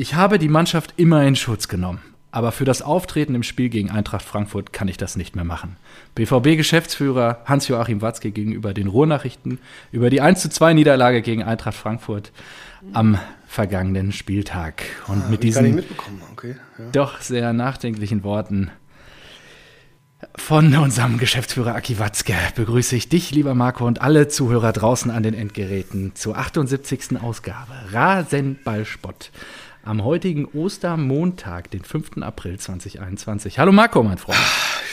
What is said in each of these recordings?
Ich habe die Mannschaft immer in Schutz genommen. Aber für das Auftreten im Spiel gegen Eintracht Frankfurt kann ich das nicht mehr machen. BVB-Geschäftsführer Hans-Joachim Watzke gegenüber den Ruhrnachrichten über die 1 zu 2 Niederlage gegen Eintracht Frankfurt am vergangenen Spieltag. Und Ah, mit diesen. Okay. Ja. doch sehr nachdenklichen Worten von unserem Geschäftsführer Aki Watzke begrüße ich dich, lieber Marco, und alle Zuhörer draußen an den Endgeräten zur 78. Ausgabe Rasenballspott am heutigen Ostermontag, den 5. April 2021. Hallo Marco, mein Freund.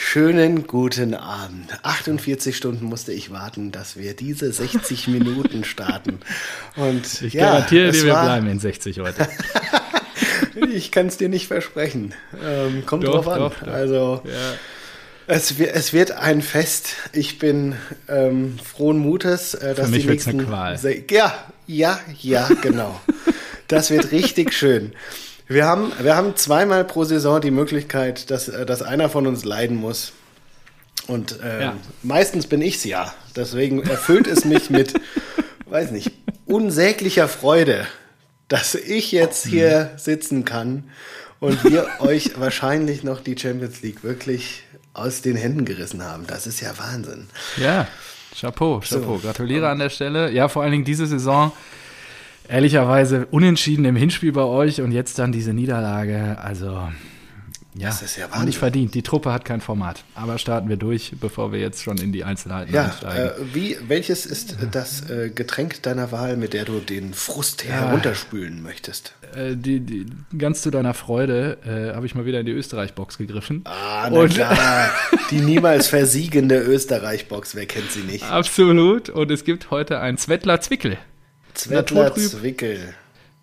Schönen guten Abend. 48 Stunden musste ich warten, dass wir diese 60 Minuten starten. Und Ich ja, garantiere dir, wir war- bleiben in 60 heute. Ich kann es dir nicht versprechen. Ähm, kommt Doch, drauf an. doch, doch. Also Ja. es, wird, es wird ein Fest. Ich bin ähm, frohen Mutes, äh, dass mich die nächsten eine Qual. Ja, ja, ja, genau. das wird richtig schön. Wir haben, wir haben zweimal pro Saison die Möglichkeit, dass, äh, dass einer von uns leiden muss. Und ähm, Ja. meistens bin ich's ja. Deswegen erfüllt es mich mit, weiß nicht, unsäglicher Freude, dass ich jetzt hier sitzen kann und wir euch wahrscheinlich noch die Champions League wirklich aus den Händen gerissen haben. Das ist ja Wahnsinn. Ja, Chapeau, Chapeau. Gratuliere an der Stelle. Ja, vor allen Dingen diese Saison ehrlicherweise unentschieden im Hinspiel bei euch und jetzt dann diese Niederlage. Also, ja, Das ist ja Wahnsinn. nicht verdient. Die Truppe hat kein Format. Aber starten wir durch, bevor wir jetzt schon in die Einzelheiten Ja, einsteigen. äh, wie, welches ist das äh, Getränk deiner Wahl, mit der du den Frust Ja. herunterspülen möchtest? Äh, die, die, ganz zu deiner Freude äh, habe ich mal wieder in die Österreich-Box gegriffen. Ah, na Und- klar. Die niemals versiegende Österreich-Box, wer kennt sie nicht? Absolut. Und es gibt heute ein Zwettler Zwickel. Zwettler Naturtrüb. Zwickel.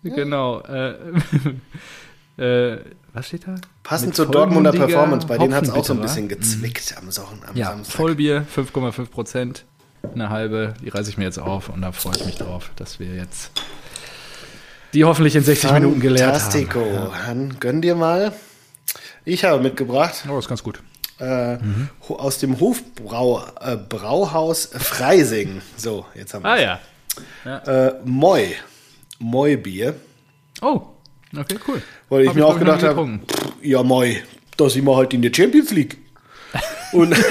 Genau. Äh, äh, was steht da? Passend Mit zur Dortmunder Performance, bei denen hat es auch so ein bisschen gezwickt am, Sa- am Ja, Samstag. Vollbier, 5,5 Prozent, eine halbe, die reiße ich mir jetzt auf und da freue ich mich drauf, dass wir jetzt die hoffentlich in 60 Minuten geleert haben. Fantastico. Dann gönn dir mal. Ich habe mitgebracht Oh, ist ganz gut. äh, ho- aus dem Hofbrau äh, Brauhaus Freising. So, jetzt haben wir Ah ja. Äh, Moi. Moi-Bier. Oh, okay, cool. Weil ich Hab mir auch glaub noch gedacht habe, ja Moi, da sind wir halt in der Champions League. Und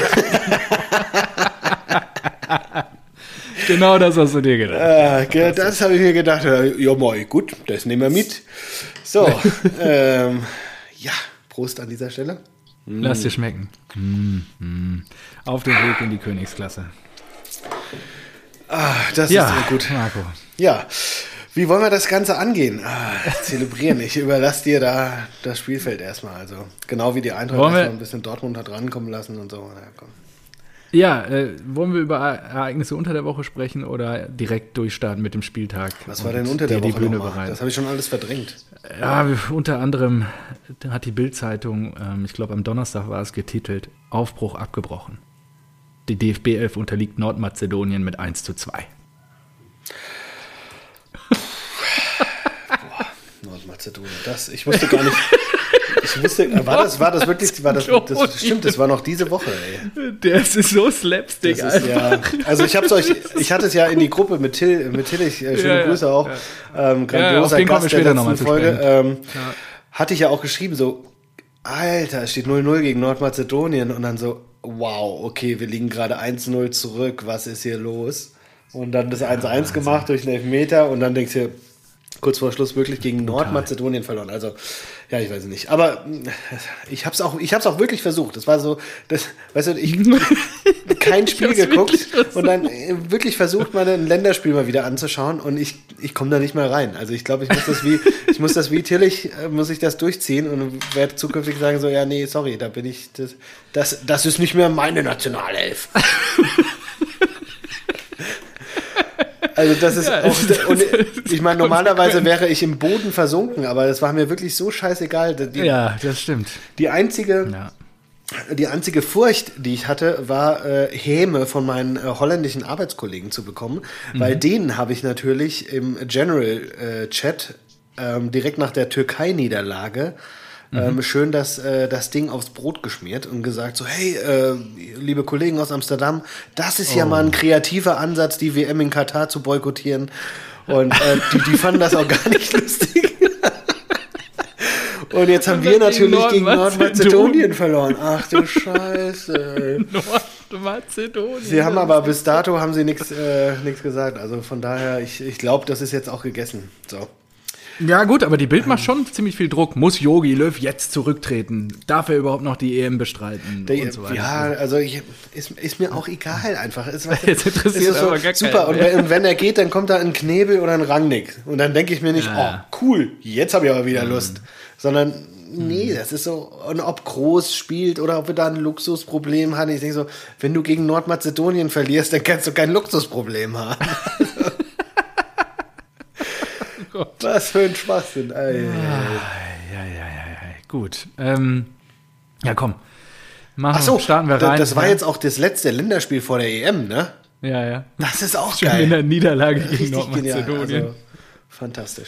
Genau das hast du dir gedacht. äh, das habe ich mir gedacht, ja Moi, gut, das nehmen wir mit. So, ähm, ja, Prost an dieser Stelle. Lass dir schmecken. Mm, mm. Auf dem Weg in die Königsklasse. Ah, das Ja, ist sehr gut. Marco. Ja, wie wollen wir das Ganze angehen? Ah, zelebrieren. Ich überlasse dir da das Spielfeld erstmal. Also genau wie die Eintracht Wollen erstmal ein bisschen Dortmund hat rankommen lassen und so. Komm. Ja, äh, wollen wir über Ereignisse unter der Woche sprechen oder direkt durchstarten mit dem Spieltag? Was war denn unter der dir Woche die Bühne? Das habe ich schon alles verdrängt. Ja, unter anderem hat die Bild-Zeitung, ähm, ich glaube am Donnerstag war es getitelt, Aufbruch abgebrochen. Die DFB 11 unterliegt Nordmazedonien mit 1 zu 2. Nordmazedonien. Das, ich wusste gar nicht. Ich wusste, war das, war das wirklich, war das, das stimmt, das war noch diese Woche, ey. Das ist so slapstick, Das ist ja, also ich hab's euch, ich hatte es ja in die Gruppe mit Till, mit Tillich, äh, schöne Ja, ja, Grüße auch, ähm, auf grandioser wir Gast der letzten Folge, ähm, hatte ich ja auch geschrieben, so, Alter, es steht 0-0 gegen Nordmazedonien und dann so, wow, okay, wir liegen gerade 1-0 zurück, was ist hier los? Und dann das 1-1 gemacht durch einen Elfmeter und dann denkst du, kurz vor Schluss wirklich gegen Nordmazedonien verloren. Also, ja, ich weiß nicht. Aber mh, ich hab's auch, ich hab's auch wirklich versucht. Das war so, das, weißt du, ich kein Spiel hab's geguckt und dann äh, wirklich versucht, mal ein Länderspiel mal wieder anzuschauen und ich, ich komme da nicht mehr rein. Also ich glaube, ich muss das wie, ich muss das wie Tillich, äh, muss ich das durchziehen und werde zukünftig sagen so, ja, nee, sorry, da bin ich, das, das, das ist nicht mehr meine Nationalelf. Also das ist Ja, auch, und ich meine, normalerweise wäre ich im Boden versunken, aber das war mir wirklich so scheißegal. Die, Ja, das stimmt. die einzige, Ja. die einzige Furcht, die ich hatte, war äh, Häme von meinen äh, holländischen Arbeitskollegen zu bekommen, weil denen habe ich natürlich im General äh, Chat ähm, direkt nach der Türkei-Niederlage ähm, schön das, äh, das Ding aufs Brot geschmiert und gesagt so, hey, äh, liebe Kollegen aus Amsterdam, das ist ja mal ein kreativer Ansatz, die WM in Katar zu boykottieren. Und äh, die, die fanden das auch gar nicht lustig. Und jetzt haben Und wir natürlich gegen Nordmazedonien. Nordmazedonien verloren. Ach du Scheiße. Nordmazedonien. Sie haben aber bis dato haben sie nichts äh, nichts gesagt. Also von daher, ich, ich glaube, das ist jetzt auch gegessen. So. Ja, gut, aber die Bild macht schon ziemlich viel Druck. Muss Yogi Löw jetzt zurücktreten? Darf er überhaupt noch die EM bestreiten? Der, und so weiter. ja, also ich, ist, ist mir auch egal einfach. Ist, Jetzt interessiert ist es aber gar Super, und und wenn er geht, dann kommt da ein Knebel oder ein Rangnick. Und dann denke ich mir nicht, Ja. Mhm. oh, cool, jetzt habe ich aber wieder Lust. Sondern, nee, das ist so, und ob Groß spielt oder ob wir da ein Luxusproblem haben. Ich denke so, wenn du gegen Nordmazedonien verlierst, dann kannst du kein Luxusproblem haben. Gott. Was für ein Schwachsinn. Ey. Ja, ja, ja, ja. Gut. Ähm, ja, komm. Machen, Ach so, starten wir rein. das war jetzt auch das letzte Länderspiel vor der EM, ne? Ja, ja. Das ist auch Schon geil. in der Niederlage gegen Nordmazedonien. Also, fantastisch.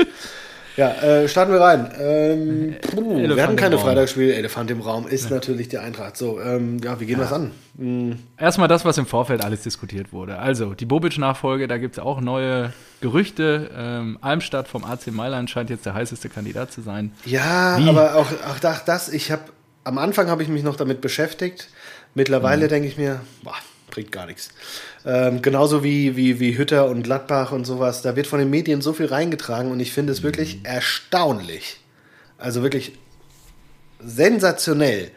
Ja, äh, starten wir rein. Ähm, puh, wir hatten keine im Raum. Freitagsspiel. Elefant im Raum ist natürlich die Eintracht. So, ähm, ja, wie gehen wir es an? Hm, Erstmal das, was im Vorfeld alles diskutiert wurde. Also, die Bobic-Nachfolge, da gibt es auch neue Gerüchte. Ähm, Almstadt vom AC Mailand scheint jetzt der heißeste Kandidat zu sein. Ja, Wie? aber auch, auch das, das ich habe am Anfang habe ich mich noch damit beschäftigt. Mittlerweile Mhm. denke ich mir, boah, bringt gar nichts. Ähm, genauso wie, wie, wie Hütter und Gladbach und sowas. Da wird von den Medien so viel reingetragen und ich finde es Mhm. wirklich erstaunlich. Also wirklich sensationell,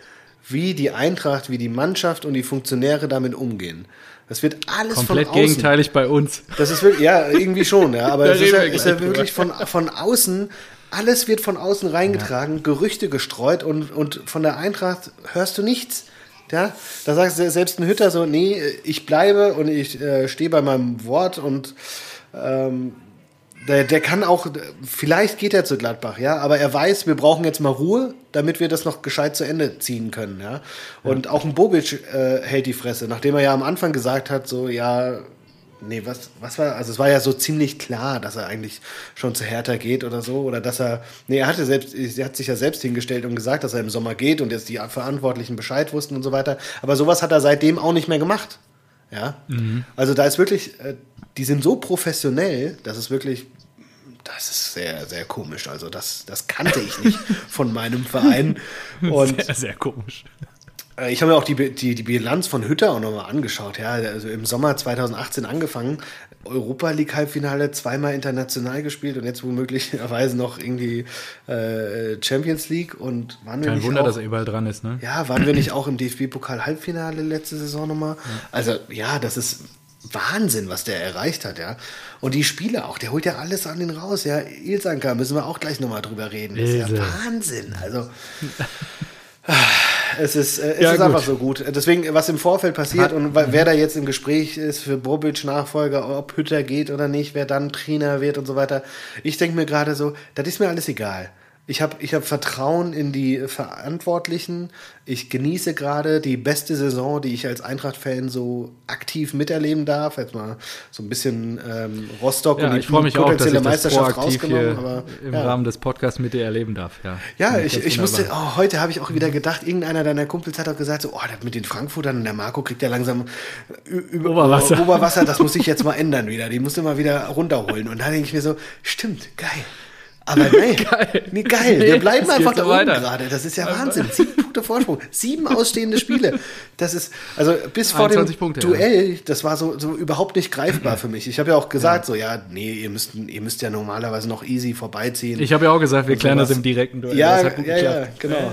wie die Eintracht, wie die Mannschaft und die Funktionäre damit umgehen. Das wird alles Komplett von außen. gegenteilig bei uns. Das ist wirklich, ja, irgendwie schon, ja. Aber es ist ja, ist ja wirklich von, von außen, alles wird von außen reingetragen, Gerüchte gestreut und, und von der Eintracht hörst du nichts. Ja, da sagst du selbst ein Hütter so, nee, ich bleibe und ich äh, stehe bei meinem Wort und ähm, der, der kann auch, vielleicht geht er zu Gladbach, ja, aber er weiß, wir brauchen jetzt mal Ruhe, damit wir das noch gescheit zu Ende ziehen können, ja. Und auch ein Bobic äh, hält die Fresse, nachdem er ja am Anfang gesagt hat, so, ja, nee, was, was war, also es war ja so ziemlich klar, dass er eigentlich schon zu Hertha geht oder so, oder dass er, nee, er hatte selbst, er hat sich ja selbst hingestellt und gesagt, dass er im Sommer geht und jetzt die Verantwortlichen Bescheid wussten und so weiter, aber sowas hat er seitdem auch nicht mehr gemacht. Ja, also da ist wirklich, äh, die sind so professionell, dass es wirklich, das ist sehr, sehr komisch. Also das, das kannte ich nicht von meinem Verein. Und sehr, sehr komisch. Äh, ich habe mir auch die, die, die Bilanz von Hütter auch nochmal angeschaut. Ja, also im Sommer 2018 angefangen, Europa League Halbfinale, zweimal international gespielt und jetzt womöglicherweise noch irgendwie äh, Champions League und waren wir Kein nicht Wunder, auch, dass er überall dran ist, ne? ja, waren wir nicht auch im DFB-Pokal Halbfinale letzte Saison nochmal? Also, ja, das ist Wahnsinn, was der erreicht hat, ja. Und die Spiele auch, der holt ja alles an den raus, ja. Ilsanka, müssen wir auch gleich nochmal drüber reden. Das ist ja. Wahnsinn. Also, es ist, äh, es Ja, ist gut. einfach so gut. Deswegen, was im Vorfeld passiert und wer da jetzt im Gespräch ist für Bobic Nachfolger, ob Hütter geht oder nicht, wer dann Trainer wird und so weiter. Ich denke mir gerade so, das ist mir alles egal. Ich habe ich hab Vertrauen in die Verantwortlichen. Ich genieße gerade die beste Saison, die ich als Eintracht-Fan so aktiv miterleben darf. Jetzt mal so ein bisschen ähm, Rostock Ja, und die ich mich auch, dass ich das Meisterschaft rausgenommen. Aber, im ja. Rahmen des Podcasts mit dir erleben darf. Ja, Ja, ich, ich musste, oh, heute habe ich auch wieder gedacht, irgendeiner deiner Kumpels hat auch gesagt, so, oh, mit den Frankfurtern und der Marco kriegt ja langsam über, Oberwasser. Oberwasser, das muss ich jetzt mal ändern wieder. Die musst du mal wieder runterholen. Und da denke ich mir so, stimmt, geil. Aber nein, Geil. Nee, geil. Nee, Wir bleiben einfach da so oben weiter. gerade. Das ist ja Wahnsinn. Sieben Punkte Vorsprung. Sieben ausstehende Spiele. Das ist, also bis vor dem 21 Punkte, ja. Duell, das war so, so überhaupt nicht greifbar für mich. Ich habe ja auch gesagt, so, ja, nee, ihr müsst, ihr müsst ja normalerweise noch easy vorbeiziehen. Ich habe ja auch gesagt, wir Und klären das im direkten Duell. Ja, Das hat gut ja, ja, genau.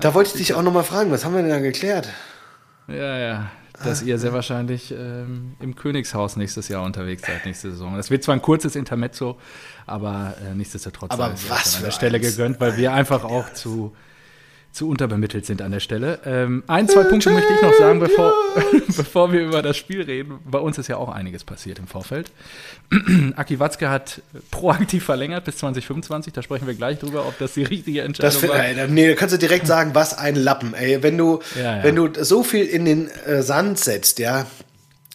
Da wollte ich dich auch noch mal fragen, was haben wir denn da geklärt? Ja, ja. Dass ihr sehr wahrscheinlich ähm, im Königshaus nächstes Jahr unterwegs seid, nächste Saison. Das wird zwar ein kurzes Intermezzo, aber äh, nichtsdestotrotz Aber was an der Stelle eins. gegönnt, weil wir einfach auch zu, zu unterbemittelt sind an der Stelle. Ähm, ein, zwei Punkte möchte ich noch sagen, bevor, bevor wir über das Spiel reden. Bei uns ist ja auch einiges passiert im Vorfeld. Aki Watzke hat proaktiv verlängert bis 2025. Da sprechen wir gleich drüber, ob das die richtige Entscheidung Das war. ey, nee, da kannst du direkt sagen, was ein Lappen, ey. Wenn du, Ja, ja. wenn du so viel in den äh, Sand setzt, ja,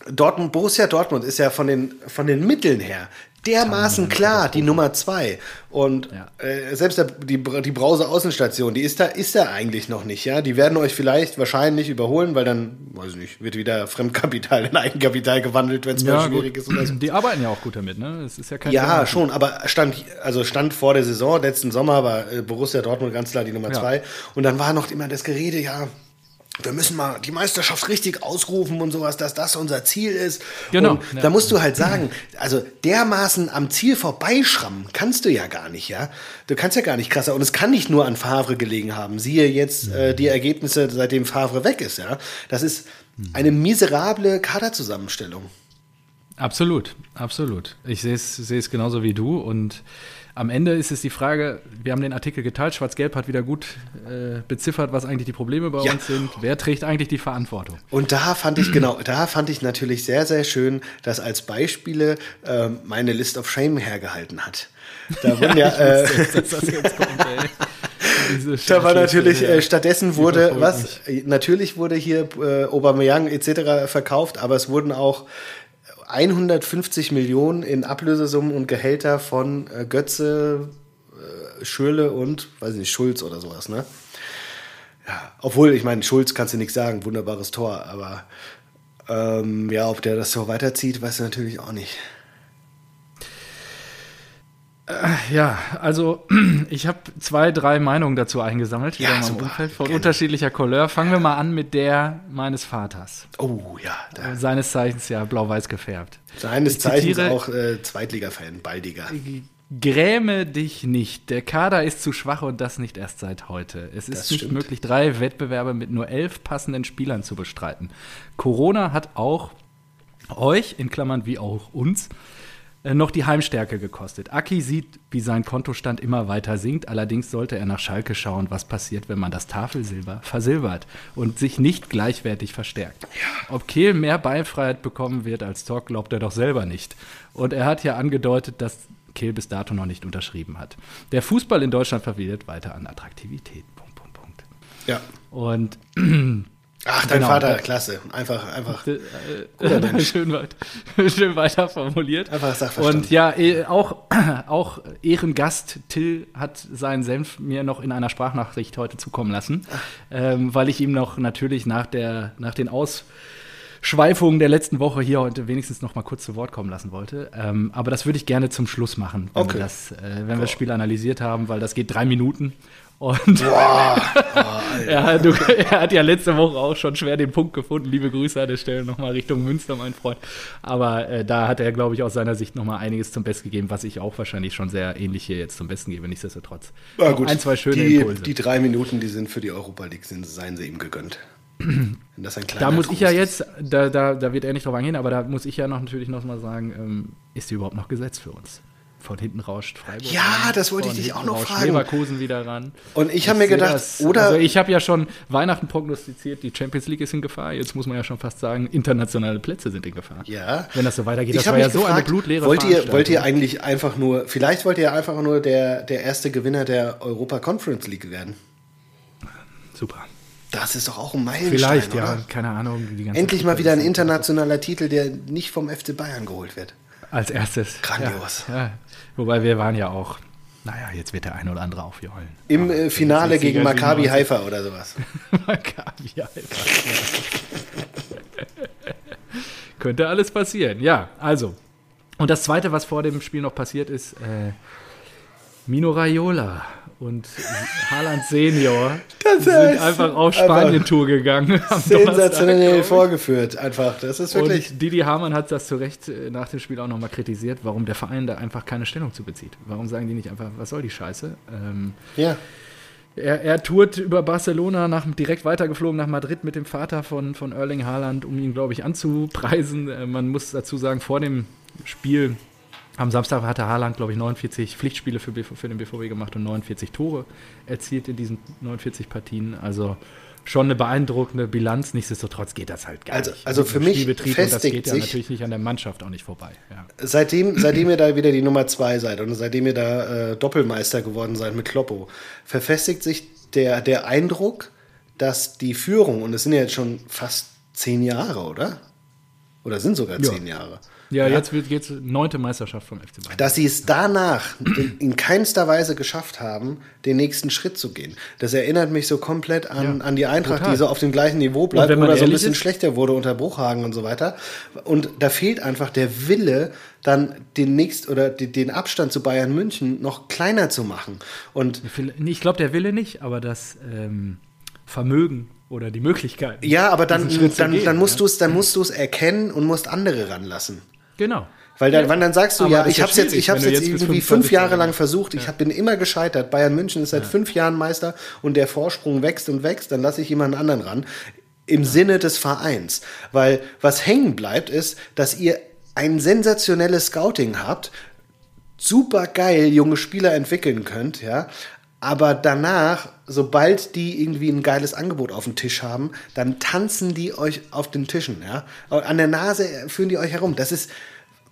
Dortmund, Borussia Dortmund ist ja von den, von den Mitteln her dermaßen klar die Nummer zwei. Und Ja. äh, selbst der, die, die Brause Außenstation, die ist da, ist da eigentlich noch nicht, ja. Die werden euch vielleicht wahrscheinlich überholen, weil dann, weiß ich nicht, wird wieder Fremdkapital in Eigenkapital gewandelt, wenn es mal schwierig gut. ist oder so. Die arbeiten ja auch gut damit, ne? Es ist ja kein Ja, Thema. schon, aber stand, also stand vor der Saison, letzten Sommer war äh, Borussia Dortmund ganz klar die Nummer Ja. zwei. Und dann war noch immer das Gerede, ja, wir müssen mal die Meisterschaft richtig ausrufen und sowas, dass das unser Ziel ist. Genau, Und da musst du halt sagen, also dermaßen am Ziel vorbeischrammen kannst du ja gar nicht, ja. Du kannst ja gar nicht krasser. Und es kann nicht nur an Favre gelegen haben. Siehe jetzt äh, die Ergebnisse, seitdem Favre weg ist, ja. Das ist eine miserable Kaderzusammenstellung. Absolut, absolut. Ich sehe es genauso wie du und am Ende ist es die Frage, wir haben den Artikel geteilt, Schwarz-Gelb hat wieder gut äh, beziffert, was eigentlich die Probleme bei Ja. uns sind. Wer trägt eigentlich die Verantwortung? Und da fand ich genau, da fand ich natürlich sehr, sehr schön, dass als Beispiele ähm, meine List of Shame hergehalten hat. Da wurden ja, äh, dass das jetzt kommt, ey. Da war natürlich äh, stattdessen wurde was äh, natürlich wurde hier äh, Aubameyang etc. verkauft, aber es wurden auch 150 Millionen in Ablösesummen und Gehälter von äh, Götze, äh, Schürle und weiß ich nicht Schulz oder sowas, ne? Ja, obwohl ich meine Schulz kannst du nichts sagen, wunderbares Tor, aber ähm, ja, ob der das so weiterzieht, weißt du natürlich auch nicht. Ja, also ich habe zwei, drei Meinungen dazu eingesammelt, Ja, super. Umfeld, von Gerne. unterschiedlicher Couleur. Fangen wir mal an mit der meines Vaters. Oh ja, da, Seines Zeichens ja blau-weiß gefärbt. seines Ich Zeichens auch äh, Zweitliga-Fan, baldiger. Gräme dich nicht. Der Kader ist zu schwach und das nicht erst seit heute. Es ist Das nicht stimmt. möglich, drei Wettbewerbe mit nur elf passenden Spielern zu bestreiten. Corona hat auch euch, in Klammern wie auch uns, äh, noch die Heimstärke gekostet. Aki sieht, wie sein Kontostand immer weiter sinkt. Allerdings sollte er nach Schalke schauen, was passiert, wenn man das Tafelsilber versilbert und sich nicht gleichwertig verstärkt. Ob Kehl mehr Beinfreiheit bekommen wird als Talk, glaubt er doch selber nicht. Und er hat ja angedeutet, dass Kehl bis dato noch nicht unterschrieben hat. Der Fußball in Deutschland verliert weiter an Attraktivität. Punkt, Punkt, Punkt. Ja. Und Ach, dein Genau. Vater, klasse. Einfach, einfach. äh, schön, weit, schön weiter formuliert. Einfach Sachverstand. Und ja, eh, auch, auch Ehrengast Till hat seinen Senf mir noch in einer Sprachnachricht heute zukommen lassen, ähm, weil ich ihm noch natürlich nach, der, nach den Ausschweifungen der letzten Woche hier heute wenigstens noch mal kurz zu Wort kommen lassen wollte. Ähm, aber das würde ich gerne zum Schluss machen, wenn, Okay. wir, das, äh, wenn wir das Spiel analysiert haben, weil das geht drei Minuten. Und ja, du, er hat ja letzte Woche auch schon schwer den Punkt gefunden. Liebe Grüße an der Stelle nochmal Richtung Münster, mein Freund. Aber äh, da hat er, glaube ich, aus seiner Sicht nochmal einiges zum Besten gegeben, was ich auch wahrscheinlich schon sehr ähnlich hier jetzt zum Besten gebe, nichtsdestotrotz. Ja, gut. Ein, zwei schöne die, Impulse. die drei Minuten, die sind für die Europa League, sind, seien sie ihm gegönnt. Da muss ich ja jetzt, da, da, da wird er nicht drauf eingehen, aber da muss ich ja noch natürlich noch mal sagen, ähm, ist die überhaupt noch gesetzt für uns? Von hinten rauscht Freiburg. Ja, ran, das wollte ich dich auch noch fragen. Leverkusen wieder ran. Und ich habe mir gedacht, das- oder Also ich habe ja schon Weihnachten prognostiziert, die Champions League ist in Gefahr. Jetzt muss man ja schon fast sagen, internationale Plätze sind in Gefahr. Ja. Wenn das so weitergeht, das ich habe war ja mich so eine gefragt, blutleere wollt ihr, wollt ihr eigentlich einfach nur, vielleicht wollt ihr einfach nur der, der erste Gewinner der Europa Conference League werden. Super. Das ist doch auch ein Meilenstein, Vielleicht, oder? ja, keine Ahnung. Endlich mal wieder ein internationaler Titel, der nicht vom FC Bayern geholt wird. Als erstes. Grandios. Ja, ja. Wobei wir waren ja auch, naja, jetzt wird der eine oder andere aufjohlen. Im äh, Finale jetzt gegen Maccabi 97. Haifa oder sowas. Maccabi, Alter. Könnte alles passieren, ja. Also. Und das Zweite, was vor dem Spiel noch passiert ist, äh, Mino Raiola und Haaland Senior Das sind einfach auf Spanien-Tour gegangen. Sensationell vorgeführt, einfach. Das ist wirklich. Und Didi Hamann hat das zu Recht äh, nach dem Spiel auch nochmal kritisiert, warum der Verein da einfach keine Stellung zu bezieht. Warum sagen die nicht einfach, was soll die Scheiße? Ähm, Ja. er, er tourt über Barcelona nach, direkt weitergeflogen nach Madrid mit dem Vater von, von Erling Haaland, um ihn, glaube ich, anzupreisen. Äh, man muss dazu sagen, vor dem Spiel am Samstag hatte Haaland, glaube ich, 49 Pflichtspiele für, für den BVB gemacht und 49 Tore erzielt in diesen 49 Partien. Also schon eine beeindruckende Bilanz. Nichtsdestotrotz geht das halt gar Also- nicht. also für mich und das festigt geht ja sich- natürlich nicht an der Mannschaft auch nicht vorbei. Ja. Seitdem, seitdem ihr da wieder die Nummer zwei seid und seitdem ihr da äh, Doppelmeister geworden seid mit Kloppo, verfestigt sich der, der Eindruck, dass die Führung, und es sind ja jetzt schon fast zehn Jahre, oder? Oder sind sogar zehn Jahre. Ja, jetzt wird jetzt neunte Meisterschaft vom FC Bayern. Dass sie es danach in, in keinster Weise geschafft haben, den nächsten Schritt zu gehen. Das erinnert mich so komplett an, Ja, an die Eintracht, total. die so auf dem gleichen Niveau bleibt oder so ein bisschen ist- schlechter wurde unter Bruchhagen und so weiter. Und da fehlt einfach der Wille, dann den nächst oder den Abstand zu Bayern München noch kleiner zu machen. Und Ich glaube, der Wille nicht, aber das ähm, Vermögen oder die Möglichkeit. ja, aber dann, dann, gehen, dann musst ja. du es, dann musst du es erkennen und musst andere ranlassen. Genau. Weil dann, wann dann sagst du, Aber ja, ich ja habe jetzt, ich hab's jetzt jetzt irgendwie 25 fünf Jahre lang versucht, ich hab, bin immer gescheitert. Bayern München ist seit fünf Jahren Meister und der Vorsprung wächst und wächst, dann lasse ich jemanden anderen ran. Im Sinne des Vereins. Weil was hängen bleibt, ist, dass ihr ein sensationelles Scouting habt, super geil junge Spieler entwickeln könnt, ja. Aber danach, sobald die irgendwie ein geiles Angebot auf dem Tisch haben, dann tanzen die euch auf den Tischen, ja. An der Nase führen die euch herum. Das ist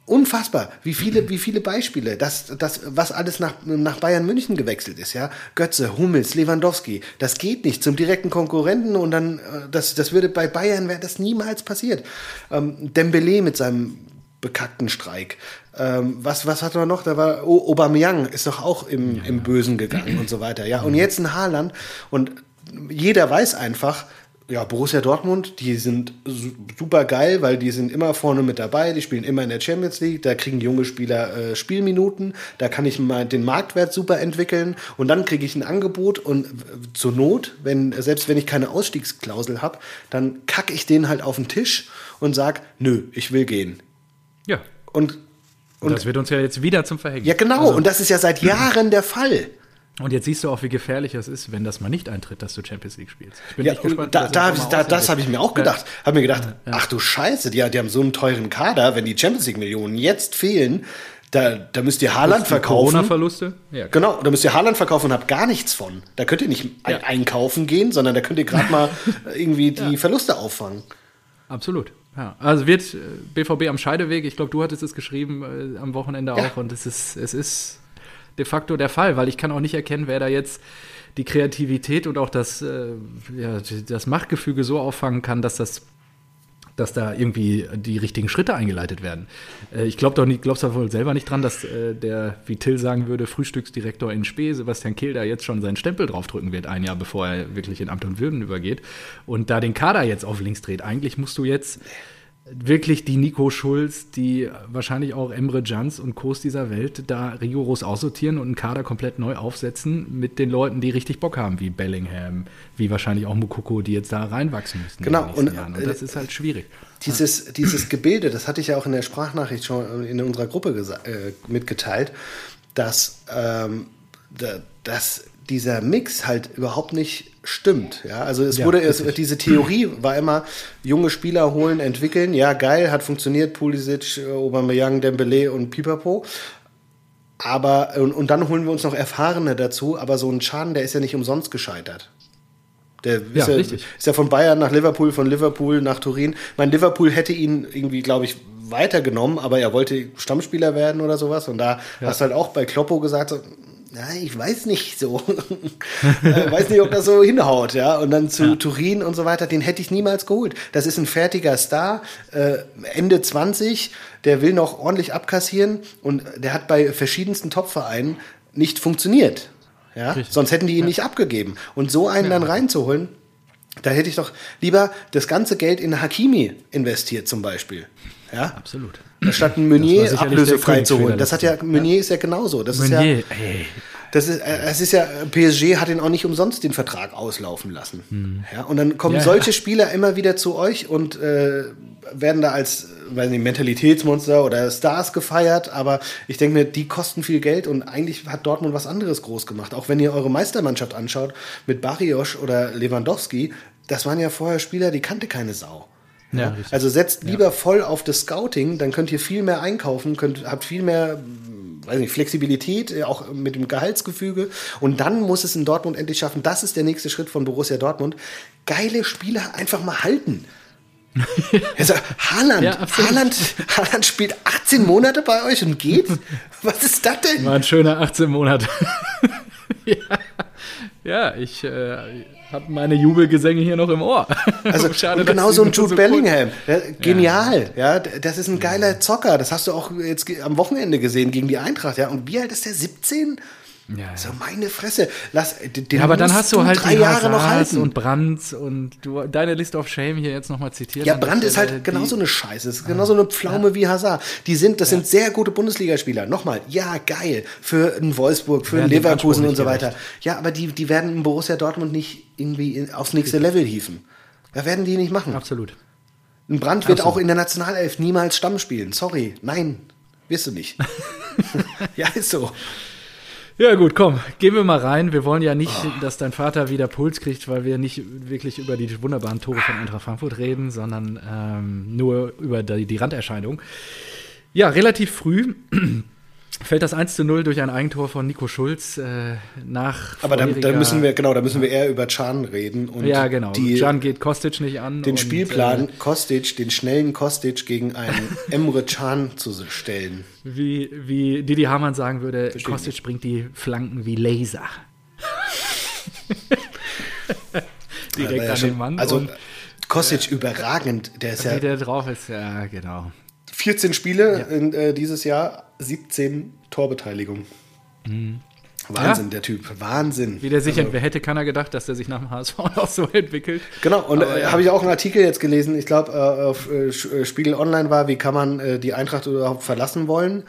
unfassbar, wie viele, wie viele Beispiele, das, das, was alles nach, nach Bayern München gewechselt ist, ja. Götze, Hummels, Lewandowski, das geht nicht zum direkten Konkurrenten und dann, äh, das, das würde bei Bayern wäre das niemals passiert. Ähm, Dembele mit seinem bekackten Streik. Ähm, was, was hat man noch? Da war o Aubameyang ist doch auch im, im Bösen gegangen und so weiter. Ja, und jetzt ein Haaland und jeder weiß einfach, ja, Borussia Dortmund, die sind su- super geil, weil die sind immer vorne mit dabei, die spielen immer in der Champions League, da kriegen junge Spieler äh, Spielminuten, da kann ich mal den Marktwert super entwickeln und dann kriege ich ein Angebot und w- zur Not, wenn, selbst wenn ich keine Ausstiegsklausel habe, dann kacke ich den halt auf den Tisch und sag, nö, ich will gehen. Ja. Und, Und das wird uns ja jetzt wieder zum Verhängnis. ja, genau. Also, und das ist ja seit Jahren der Fall. und jetzt siehst du auch, wie gefährlich es ist, wenn das mal nicht eintritt, dass du Champions League spielst. Ich bin Ja, echt gespannt. da, das da, das habe ich mir auch gedacht. Habe mir gedacht, ach du Scheiße, die, die haben so einen teuren Kader, wenn die Champions League Millionen jetzt fehlen, da, da müsst ihr Haaland verkaufen. Corona-Verluste? Ja, Genau, da müsst ihr Haaland verkaufen und habt gar nichts von. Da könnt ihr nicht Ja. einkaufen gehen, sondern da könnt ihr gerade mal irgendwie die Verluste auffangen. Absolut. Ja, also wird äh, BVB am Scheideweg. Ich glaube, du hattest es geschrieben äh, am Wochenende Ja. auch und es ist, es ist de facto der Fall, weil ich kann auch nicht erkennen, wer da jetzt die Kreativität und auch das, äh, ja, das Machtgefüge so auffangen kann, dass das dass da irgendwie die richtigen Schritte eingeleitet werden. Äh, ich glaube doch nicht, glaubst du wohl selber nicht dran, dass äh, der, wie Till sagen würde, Frühstücksdirektor in Spee, Sebastian Kehl, da jetzt schon seinen Stempel draufdrücken wird, ein Jahr bevor er wirklich in Amt und Würden übergeht und da den Kader jetzt auf links dreht. Eigentlich musst du jetzt wirklich die Nico Schulz, die wahrscheinlich auch Emre Jans und Kos dieser Welt da rigoros aussortieren und einen Kader komplett neu aufsetzen mit den Leuten, die richtig Bock haben, wie Bellingham, wie wahrscheinlich auch Mukoko, die jetzt da reinwachsen müssen. in Genau, und, Jahren. äh, und das ist halt schwierig. Dieses, dieses Gebilde, das hatte ich ja auch in der Sprachnachricht schon in unserer Gruppe äh, mitgeteilt, dass, ähm, da, dass dieser Mix halt überhaupt nicht stimmt. Ja, also es Ja, wurde es, diese Theorie war immer junge Spieler holen, entwickeln. Ja, geil, hat funktioniert. Pulisic, äh, Aubameyang, Dembele und Pipapo. Aber und, und dann holen wir uns noch Erfahrene dazu. Aber so ein Schaden, der ist ja nicht umsonst gescheitert. Der ist, Ja, ja, richtig. ist ja von Bayern nach Liverpool, von Liverpool nach Turin. Mein Liverpool hätte ihn irgendwie, glaube ich, weitergenommen, aber er wollte Stammspieler werden oder sowas. Und da hast du halt auch bei Kloppo gesagt, so, na, ich weiß nicht so. äh, weiß nicht, ob das so hinhaut, ja. Und dann zu Turin und so weiter, den hätte ich niemals geholt. Das ist ein fertiger Star, äh, Ende 20, der will noch ordentlich abkassieren und der hat bei verschiedensten Top-Vereinen nicht funktioniert. Ja? Richtig. Sonst hätten die ihn nicht abgegeben. Und so einen dann reinzuholen, da hätte ich doch lieber das ganze Geld in Hakimi investiert, zum Beispiel. Ja? Absolut. Statt einen Meunier ablösefrei zu holen. Das hat ja, Meunier ist ja genauso. Das ist ja, Meunier, ey. das ist, äh, es ist ja, PSG hat ihn auch nicht umsonst den Vertrag auslaufen lassen. Ja, und dann kommen Hm. Ja, solche ja. Spieler immer wieder zu euch und äh, werden da als weiß nicht, Mentalitätsmonster oder Stars gefeiert, aber ich denke mir, die kosten viel Geld und eigentlich hat Dortmund was anderes groß gemacht. Auch wenn ihr eure Meistermannschaft anschaut mit Barrios oder Lewandowski, das waren ja vorher Spieler, die kannte keine Sau. Ja, also setzt lieber voll auf das Scouting, dann könnt ihr viel mehr einkaufen, könnt, habt viel mehr weiß nicht, Flexibilität, äh, auch mit dem Gehaltsgefüge. Und dann muss es in Dortmund endlich schaffen. Das ist der nächste Schritt von Borussia Dortmund. Geile Spieler einfach mal halten. Also, Haaland, Ja. Haaland, Haaland spielt 18 Monate bei euch und geht? Was ist das denn? War ein schöner 18 Monate. ja. Ja, ich äh, habe meine Jubelgesänge hier noch im Ohr. Also Schade, und genau so ein Jude so Bellingham. Ja, genial. Ja. das ist ein geiler Zocker. Das hast du auch jetzt am Wochenende gesehen gegen die Eintracht. Ja, und wie alt ist der? 17? Ja, So meine Fresse. Lass, den Ja, aber dann hast du halt drei die Jahre noch halten. und Brands und du, deine List of Shame hier jetzt nochmal zitiert. ja, Brandt ist halt die- genauso eine Scheiße. Ist genauso eine Pflaume wie Hazard. Die sind, das sind sehr gute Bundesligaspieler. Nochmal, ja, geil. Für einen Wolfsburg, für einen Leverkusen und so weiter. Ja, aber die, die werden in Borussia Dortmund nicht irgendwie aufs nächste Level hieven. Da werden die nicht machen. Absolut. Ein Brand wird Absolut. auch in der Nationalelf niemals Stamm spielen. Sorry. Nein. Wirst du nicht. ja, ist so. Ja gut, komm, gehen wir mal rein. Wir wollen ja nicht, Oh. dass dein Vater wieder Puls kriegt, weil wir nicht wirklich über die wunderbaren Tore von Eintracht Frankfurt reden, sondern ähm, nur über die, die Randerscheinung. Ja, relativ früh fällt das 1 zu 0 durch ein Eigentor von Nico Schulz äh, nach Aber da, da müssen wir, genau, da müssen wir eher über Can reden und Ja, genau. die, Can geht Kostic nicht an. den und, Spielplan Äh, Kostic, den schnellen Kostic gegen einen Emre Can zu stellen. wie, wie Didi Hamann sagen würde, Verstehe Kostic bringt die Flanken wie Laser. Direkt ja an den Mann. Also und Kostic überragend. Der ist ja wie der drauf ist, ja, genau. 14 Spiele in, äh, dieses Jahr, 17 Torbeteiligung. Wahnsinn, der Typ. Wahnsinn. Mhm. Wie der sich, Also- wer hätte keiner gedacht, dass der sich nach dem HSV auch so entwickelt. Genau, und äh, ja. habe ich auch einen Artikel jetzt gelesen, ich glaube, äh, auf äh, äh, Spiegel Online war, wie kann man äh, die Eintracht überhaupt verlassen wollen.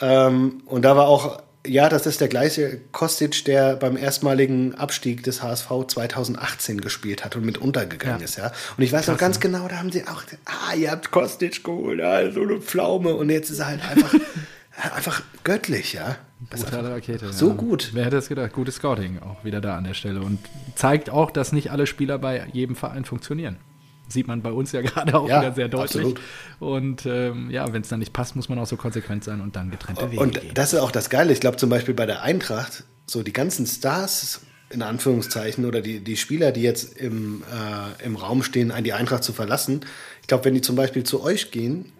Ähm, und da war auch, ja, das ist der gleiche Kostic, der beim erstmaligen Abstieg des HSV 2018 gespielt hat und mit untergegangen Ja. ist, ja. Und ich weiß noch ganz genau, da haben sie auch, ah, ihr habt Kostic geholt, ah, so eine Pflaume. Und jetzt ist er halt einfach, einfach göttlich, ja. Brutale Rakete. so ja. gut. Wer hätte das gedacht? Gutes Scouting auch wieder da an der Stelle. Und zeigt auch, dass nicht alle Spieler bei jedem Verein funktionieren. Sieht man bei uns ja gerade auch Ja, wieder sehr deutlich. absolut. Und ähm, ja, wenn es dann nicht passt, muss man auch so konsequent sein und dann getrennte Wege Und gehen. das ist auch das Geile. Ich glaube zum Beispiel bei der Eintracht, so die ganzen Stars, in Anführungszeichen, oder die, die Spieler, die jetzt im, äh, im Raum stehen, die Eintracht zu verlassen, ich glaube, wenn die zum Beispiel zu euch gehen,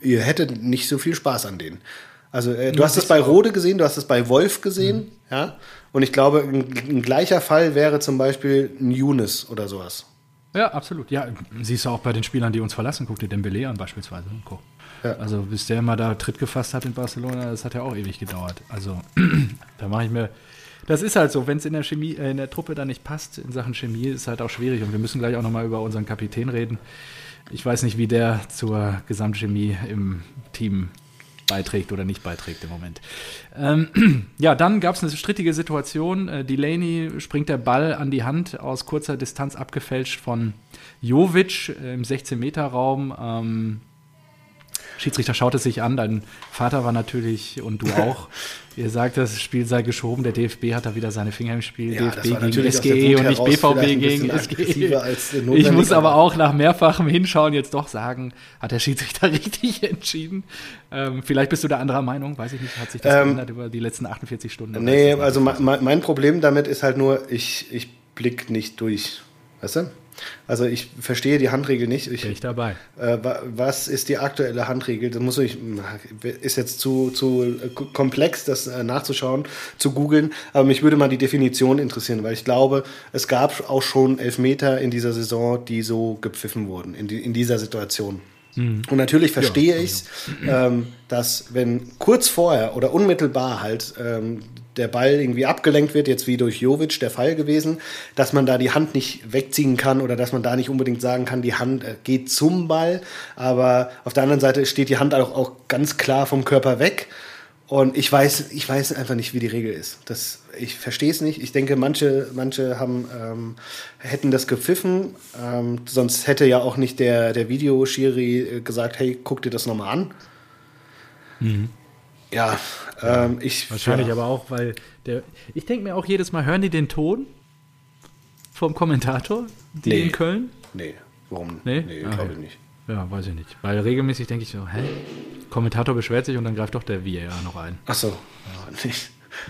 ihr hättet nicht so viel Spaß an denen. Also äh, du hast es bei Rode gesehen, du hast es bei Wolf gesehen, ja. Und ich glaube, ein, ein gleicher Fall wäre zum Beispiel ein Younes oder sowas. Ja, absolut. Ja, siehst du auch bei den Spielern, die uns verlassen. Guck dir Dembele an beispielsweise. Co. Ja. Also bis der mal da Tritt gefasst hat in Barcelona, das hat ja auch ewig gedauert. Also da mache ich mir... Das ist halt so, wenn es in der Chemie, äh, in der Truppe dann nicht passt, in Sachen Chemie, ist halt auch schwierig. Und wir müssen gleich auch nochmal über unseren Kapitän reden. Ich weiß nicht, wie der zur Gesamtchemie im Team beiträgt oder nicht beiträgt im Moment. Ähm, ja, dann gab es eine strittige Situation. Äh, Delaney springt der Ball an die Hand aus kurzer Distanz abgefälscht von Jovic äh, im 16-Meter-Raum. Ähm, Schiedsrichter schaut es sich an, dein Vater war natürlich und du auch. Ihr sagt, das Spiel sei geschoben, der DFB hat da wieder seine Finger im Spiel. Ja, DFB gegen SGE und nicht BVB gegen SGE. Ich muss aber auch nach mehrfachem Hinschauen jetzt doch sagen, hat der Schiedsrichter richtig entschieden. Ähm, vielleicht bist du da anderer Meinung, weiß ich nicht, hat sich das Ähm, geändert über die letzten 48 Stunden? Nee, also mein, mein Problem damit ist halt nur, ich, ich blick nicht durch. Weißt du? Also ich verstehe die Handregel nicht. Ich, Bin ich dabei. äh, wa- was ist die aktuelle Handregel? Das muss ich, ist jetzt zu, zu äh, komplex, das äh, nachzuschauen, zu googeln. Aber mich würde mal die Definition interessieren, weil ich glaube, es gab auch schon Elfmeter in dieser Saison, die so gepfiffen wurden, in, die, in dieser Situation. Und natürlich verstehe ich, ähm, dass wenn kurz vorher oder unmittelbar halt ähm, der Ball irgendwie abgelenkt wird, jetzt wie durch Jovic der Fall gewesen, dass man da die Hand nicht wegziehen kann oder dass man da nicht unbedingt sagen kann, die Hand äh, geht zum Ball. Aber auf der anderen Seite steht die Hand auch, auch ganz klar vom Körper weg. Und ich weiß, ich weiß einfach nicht, wie die Regel ist. Das, ich verstehe es nicht. Ich denke, manche, manche haben, ähm, hätten das gepfiffen. Ähm, sonst hätte ja auch nicht der, der Videoschiri äh, gesagt, hey, guck dir das nochmal an. Ja, ähm, ich. Wahrscheinlich ja. aber auch, weil der. Ich denke mir auch jedes Mal, hören die den Ton vom Kommentator, die Nee. in Köln? Nee, warum? Nee? nee Ah, glaube ich nicht. Ja, weiß ich nicht. Weil regelmäßig denke ich so, hä? Kommentator beschwert sich und dann greift doch der VAR noch ein. Ach so. Ja.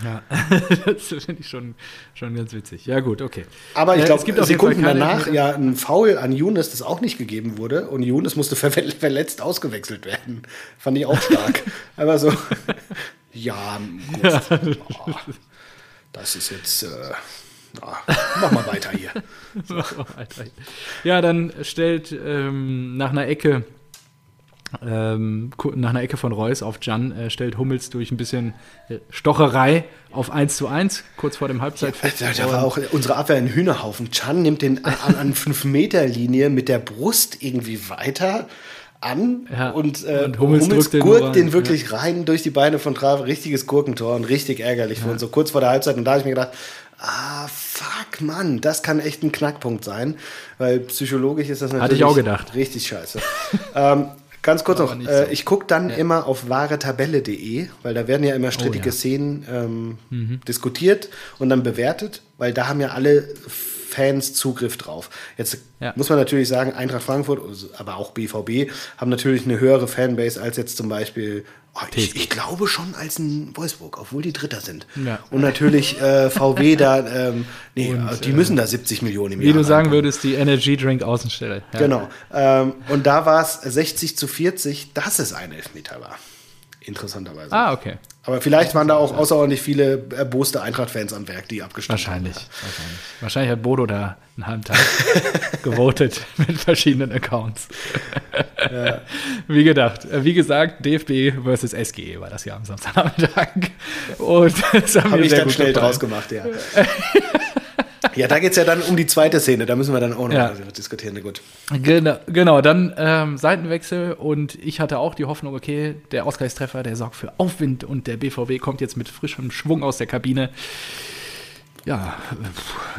Ja, das finde ich schon, schon ganz witzig. Ja, gut, okay. Aber ich Äh, glaube, es gibt auf jeden Fall Sekunden danach ja ein Foul an Younes, das auch nicht gegeben wurde. Und Younes musste ver verletzt ausgewechselt werden. Fand ich auch stark. Aber so, ja, gut. Boah. Das ist jetzt. Äh, na, mach mal weiter hier. ja, dann stellt ähm, nach einer Ecke ähm, nach einer Ecke von Reus auf Jan äh, stellt Hummels durch ein bisschen äh, Stocherei auf 1 zu 1, kurz vor dem Halbzeitfest. Ja, da war auch unsere Abwehr ein Hühnerhaufen. Chan nimmt den an, an 5-Meter-Linie mit der Brust irgendwie weiter an Ja, und, äh, und Hummels Hummels, den gurt rein, den wirklich rein durch die Beine von Trav. Richtiges Gurkentor und richtig ärgerlich für uns. So kurz vor der Halbzeit. Und da habe ich mir gedacht, ah, fuck, Mann, das kann echt ein Knackpunkt sein. Weil psychologisch ist das natürlich ich auch gedacht. richtig scheiße. ähm, Ganz kurz noch, nicht äh, so. ich gucke dann immer auf wahretabelle.de, weil da werden ja immer strittige ja. Szenen ähm, diskutiert und dann bewertet, weil da haben ja alle Fans Zugriff drauf. Jetzt Ja. muss man natürlich sagen, Eintracht Frankfurt, aber auch BVB, haben natürlich eine höhere Fanbase als jetzt zum Beispiel, oh, ich, ich glaube schon als ein Wolfsburg, obwohl die Dritter sind. Ja. Und natürlich äh, VW da, ähm, nee, Und, die müssen da 70 Millionen im Wie Jahr du sagen würdest, die Energy Drink Außenstelle. Ja. Genau. Ähm, und da war es 60 zu 40, dass es ein Elfmeter war. Interessanterweise. Ah, okay. Aber vielleicht waren da auch außerordentlich viele erboste Eintracht-Fans am Werk, die abgestimmt Wahrscheinlich. haben. Wahrscheinlich. Wahrscheinlich hat Bodo da einen halben Tag gewotet mit verschiedenen Accounts. Wie gedacht. Äh, Wie gesagt, DFB versus SGE war das ja am Samstagnachmittag. Und das haben Habe wir ich sehr dann gut schnell gefallen. draus gemacht, ja. ja, da geht es ja dann um die zweite Szene. Da müssen wir dann auch noch Ja. diskutieren. Gut. Genau, genau, dann ähm, Seitenwechsel und ich hatte auch die Hoffnung, okay, der Ausgleichstreffer, der sorgt für Aufwind und der BVB kommt jetzt mit frischem Schwung aus der Kabine. Ja,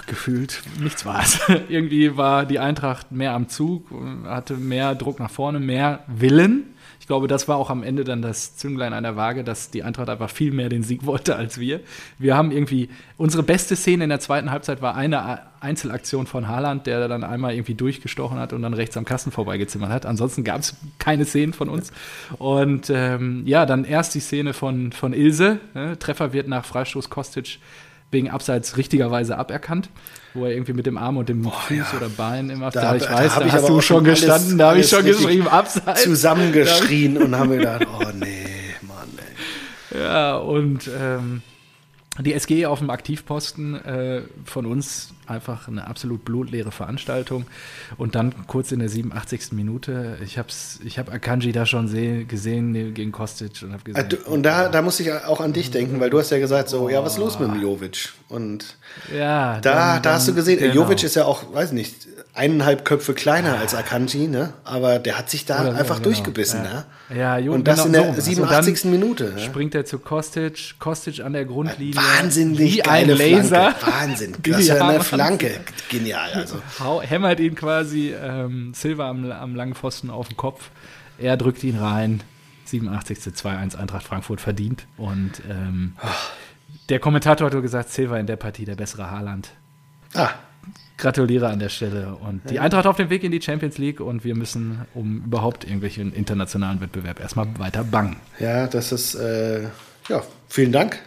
gefühlt nichts war's. Irgendwie war die Eintracht mehr am Zug, hatte mehr Druck nach vorne, mehr Willen. Ich glaube, das war auch am Ende dann das Zünglein an der Waage, dass die Eintracht einfach viel mehr den Sieg wollte als wir. Wir haben irgendwie, unsere beste Szene in der zweiten Halbzeit war eine Einzelaktion von Haaland, der dann einmal irgendwie durchgestochen hat und dann rechts am Kasten vorbeigezimmert hat. Ansonsten gab es keine Szenen von uns. Und ähm, ja, dann erst die Szene von, von Ilse. Ne? Treffer wird nach Freistoß Kostic wegen Abseits richtigerweise aberkannt, wo er irgendwie mit dem Arm und dem Fuß oder Bein immer, Da- da, ich da weiß, hab da ich hast du schon gestanden, da habe ich schon geschrieben, Abseits. Zusammengeschrien und haben gedacht, oh nee, Mann, ey. Ja, und ähm, die SG auf dem Aktivposten äh, von uns einfach eine absolut blutleere Veranstaltung. Und dann kurz in der 87. Minute, ich habe ich hab Akanji da schon seh, gesehen nee, gegen Kostic und habe Ah, gesagt, Und da, da muss ich auch an dich denken, weil du hast ja gesagt, so, ja, was ist los mit dem Jovic? Und ja, da, dann- da hast du gesehen, genau. Jovic ist ja auch, weiß nicht, eineinhalb Köpfe kleiner als Akanji, ne? Aber der hat sich da Oder so, einfach genau. durchgebissen, Ja. ne? Ja, jo, Und das genau in der so. Also 87. dann Minute. Ne? Springt er zu Kostic, Kostic an der Grundlinie. Wahnsinnig wie ein geile Laser. Flanke. Wahnsinn. Das ist ja eine. Flanke. Genial, also. Hau, hämmert ihn quasi ähm, Silva am, am langen Pfosten auf den Kopf. Er drückt ihn rein. 87. 2-1 Eintracht Frankfurt verdient. Und ähm, der Kommentator hat gesagt, Silva in der Partie der bessere Haaland. Ah, Gratuliere an der Stelle. Und die Eintracht auf dem Weg in die Champions League und wir müssen um überhaupt irgendwelchen internationalen Wettbewerb erstmal weiter bangen. ja, das ist, äh, ja, vielen Dank.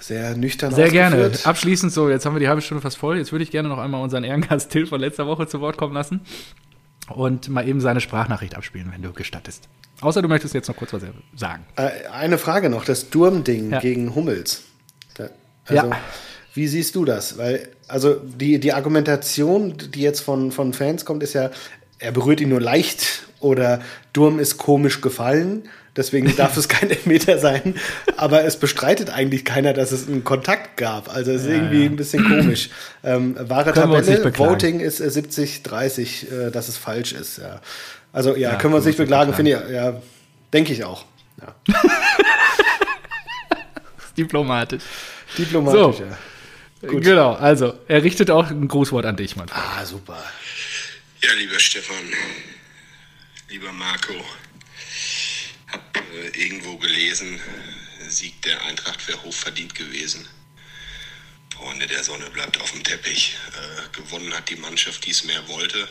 Sehr nüchtern Mhm. Sehr gerne. Abschließend so, jetzt haben wir die halbe Stunde fast voll. Jetzt würde ich gerne noch einmal unseren Ehrengast Till von letzter Woche zu Wort kommen lassen und mal eben seine Sprachnachricht abspielen, wenn du gestattest. Außer du möchtest jetzt noch kurz was sagen. Äh, eine Frage noch, das Durm-Ding Ja. gegen Hummels. Da, also, Ja. Wie siehst du das? Weil, also die, die Argumentation, die jetzt von, von Fans kommt, ist ja, er berührt ihn nur leicht oder Durm ist komisch gefallen, deswegen darf es kein Elfmeter sein. Aber es bestreitet eigentlich keiner, dass es einen Kontakt gab. Also es ist irgendwie ja. ein bisschen komisch. Ähm, wahre Können Tabelle. Voting ist äh, 70, 30, äh, dass es falsch ist. Ja. Also ja, Ja, können wir uns nicht beklagen, finde ich, ja, denke ich auch. Ja. Diplomatisch. Diplomatisch, So. ja. Genau, also er richtet auch ein Grußwort an dich, mein Freund. Ah, super. Ja, lieber Stefan, lieber Marco, hab äh, irgendwo gelesen, Sieg der Eintracht wäre hochverdient gewesen. Freunde der Sonne bleibt auf dem Teppich. Äh, gewonnen hat die Mannschaft, die es mehr wollte.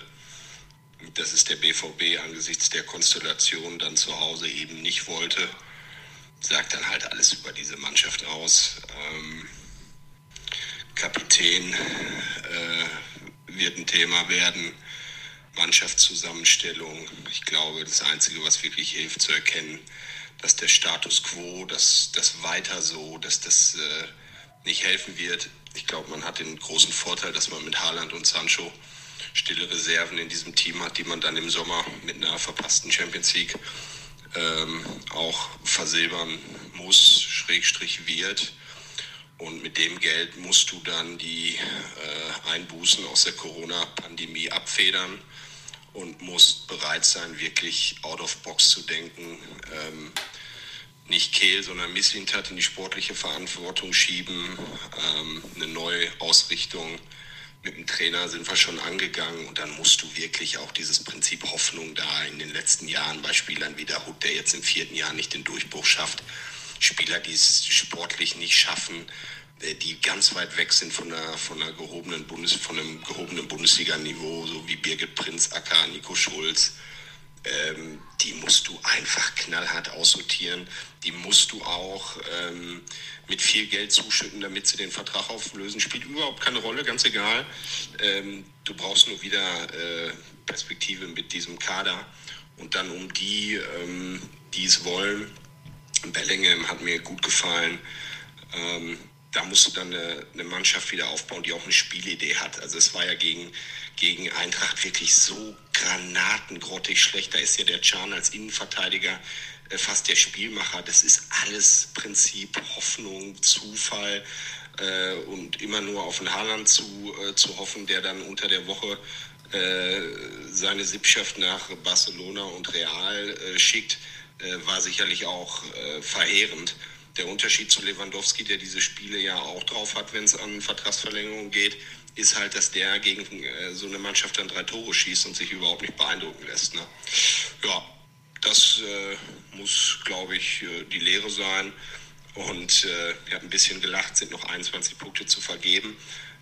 Das ist der BVB angesichts der Konstellation dann zu Hause eben nicht wollte. Sagt dann halt alles über diese Mannschaft aus. Ähm, Kapitän äh, wird ein Thema werden. Mannschaftszusammenstellung. Ich glaube, das Einzige, was wirklich hilft zu erkennen, dass der Status quo, dass das weiter so, dass das äh, nicht helfen wird. Ich glaube, man hat den großen Vorteil, dass man mit Haaland und Sancho stille Reserven in diesem Team hat, die man dann im Sommer mit einer verpassten Champions League ähm, auch versilbern muss, Schrägstrich wird. Und mit dem Geld musst du dann die äh, Einbußen aus der Corona-Pandemie abfedern und musst bereit sein, wirklich out of box zu denken. Ähm, nicht Kehl, sondern Misslintat in die sportliche Verantwortung schieben, ähm, eine neue Ausrichtung mit dem Trainer sind wir schon angegangen und dann musst du wirklich auch dieses Prinzip Hoffnung da in den letzten Jahren bei Spielern wie der Hut, der jetzt im vierten Jahr nicht den Durchbruch schafft, Spieler, die es sportlich nicht schaffen, äh, die ganz weit weg sind von, einer, von, einer gehobenen Bundes, von einem gehobenen Bundesliga-Niveau, so wie Birgit Prinz, Acker, Nico Schulz, ähm, die musst du einfach knallhart aussortieren. Die musst du auch ähm, mit viel Geld zuschütten, damit sie den Vertrag auflösen. Spielt überhaupt keine Rolle, ganz egal. Ähm, du brauchst nur wieder äh, Perspektive mit diesem Kader. Und dann um die, ähm, die es wollen, Bellingham hat mir gut gefallen. Ähm, da musst du dann eine, eine, Mannschaft wieder aufbauen, die auch eine Spielidee hat. Also es war ja gegen, gegen Eintracht wirklich so granatengrottig schlecht. Da ist ja der Can als Innenverteidiger äh, fast der Spielmacher. Das ist alles Prinzip Hoffnung, Zufall äh, und immer nur auf den Haaland zu, äh, zu hoffen, der dann unter der Woche äh, seine Sippschaft nach Barcelona und Real äh, schickt, war sicherlich auch verheerend. Der Unterschied zu Lewandowski, der diese Spiele ja auch drauf hat, wenn es an Vertragsverlängerung geht, ist halt, dass der gegen äh, so eine Mannschaft dann drei Tore schießt und sich überhaupt nicht beeindrucken lässt. Ne? Ja, das äh, muss, glaube ich, äh, die Lehre sein. Und äh, ich habe ein bisschen gelacht, sind noch 21 Punkte zu vergeben,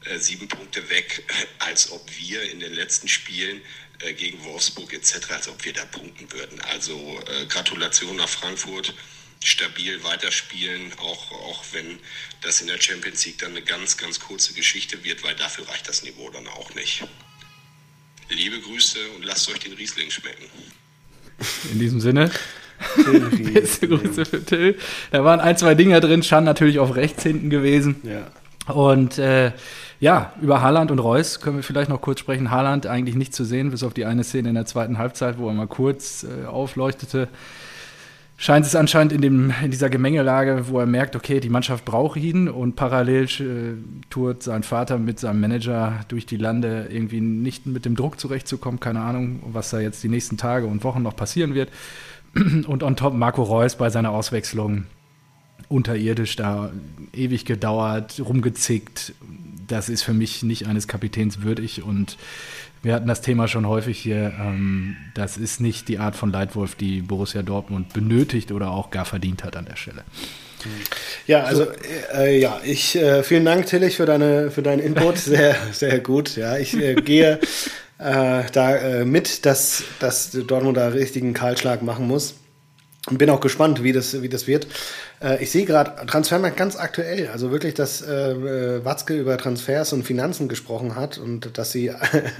äh, sieben Punkte weg, als ob wir in den letzten Spielen äh, gegen Wolfsburg etc., als ob wir da punkten würden. Also Gratulation nach Frankfurt stabil weiterspielen, auch, auch wenn das in der Champions League dann eine ganz, ganz kurze Geschichte wird, weil dafür reicht das Niveau dann auch nicht. Liebe Grüße und lasst euch den Riesling schmecken. In diesem Sinne. Beste Grüße für Till. Da waren ein, zwei Dinger drin, Schan natürlich auf rechts hinten gewesen. Ja. Und äh, ja, über Haaland und Reus können wir vielleicht noch kurz sprechen. Haaland eigentlich nicht zu sehen, bis auf die eine Szene in der zweiten Halbzeit, wo er mal kurz äh, aufleuchtete scheint es anscheinend in, dem, in dieser Gemengelage, wo er merkt, okay, die Mannschaft braucht ihn und parallel äh, tourt sein Vater mit seinem Manager durch die Lande irgendwie nicht mit dem Druck zurechtzukommen. Keine Ahnung, was da jetzt die nächsten Tage und Wochen noch passieren wird. Und on top Marco Reus bei seiner Auswechslung unterirdisch da ewig gedauert, rumgezickt. Das ist für mich nicht eines Kapitäns würdig und wir hatten das Thema schon häufig hier. Ähm, das ist nicht die Art von Leitwolf, die Borussia Dortmund benötigt oder auch gar verdient hat an der Stelle. Ja, also äh, ja, ich äh, vielen Dank, Tillich, für deine für deinen Input. Sehr, sehr gut. Ja, ich äh, gehe äh, da äh, mit, dass, dass Dortmund da richtigen Kahlschlag machen muss. Und bin auch gespannt, wie das, wie das wird. Äh, ich sehe gerade Transfermarkt ganz aktuell, also wirklich, dass äh, äh, Watzke über Transfers und Finanzen gesprochen hat und dass sie,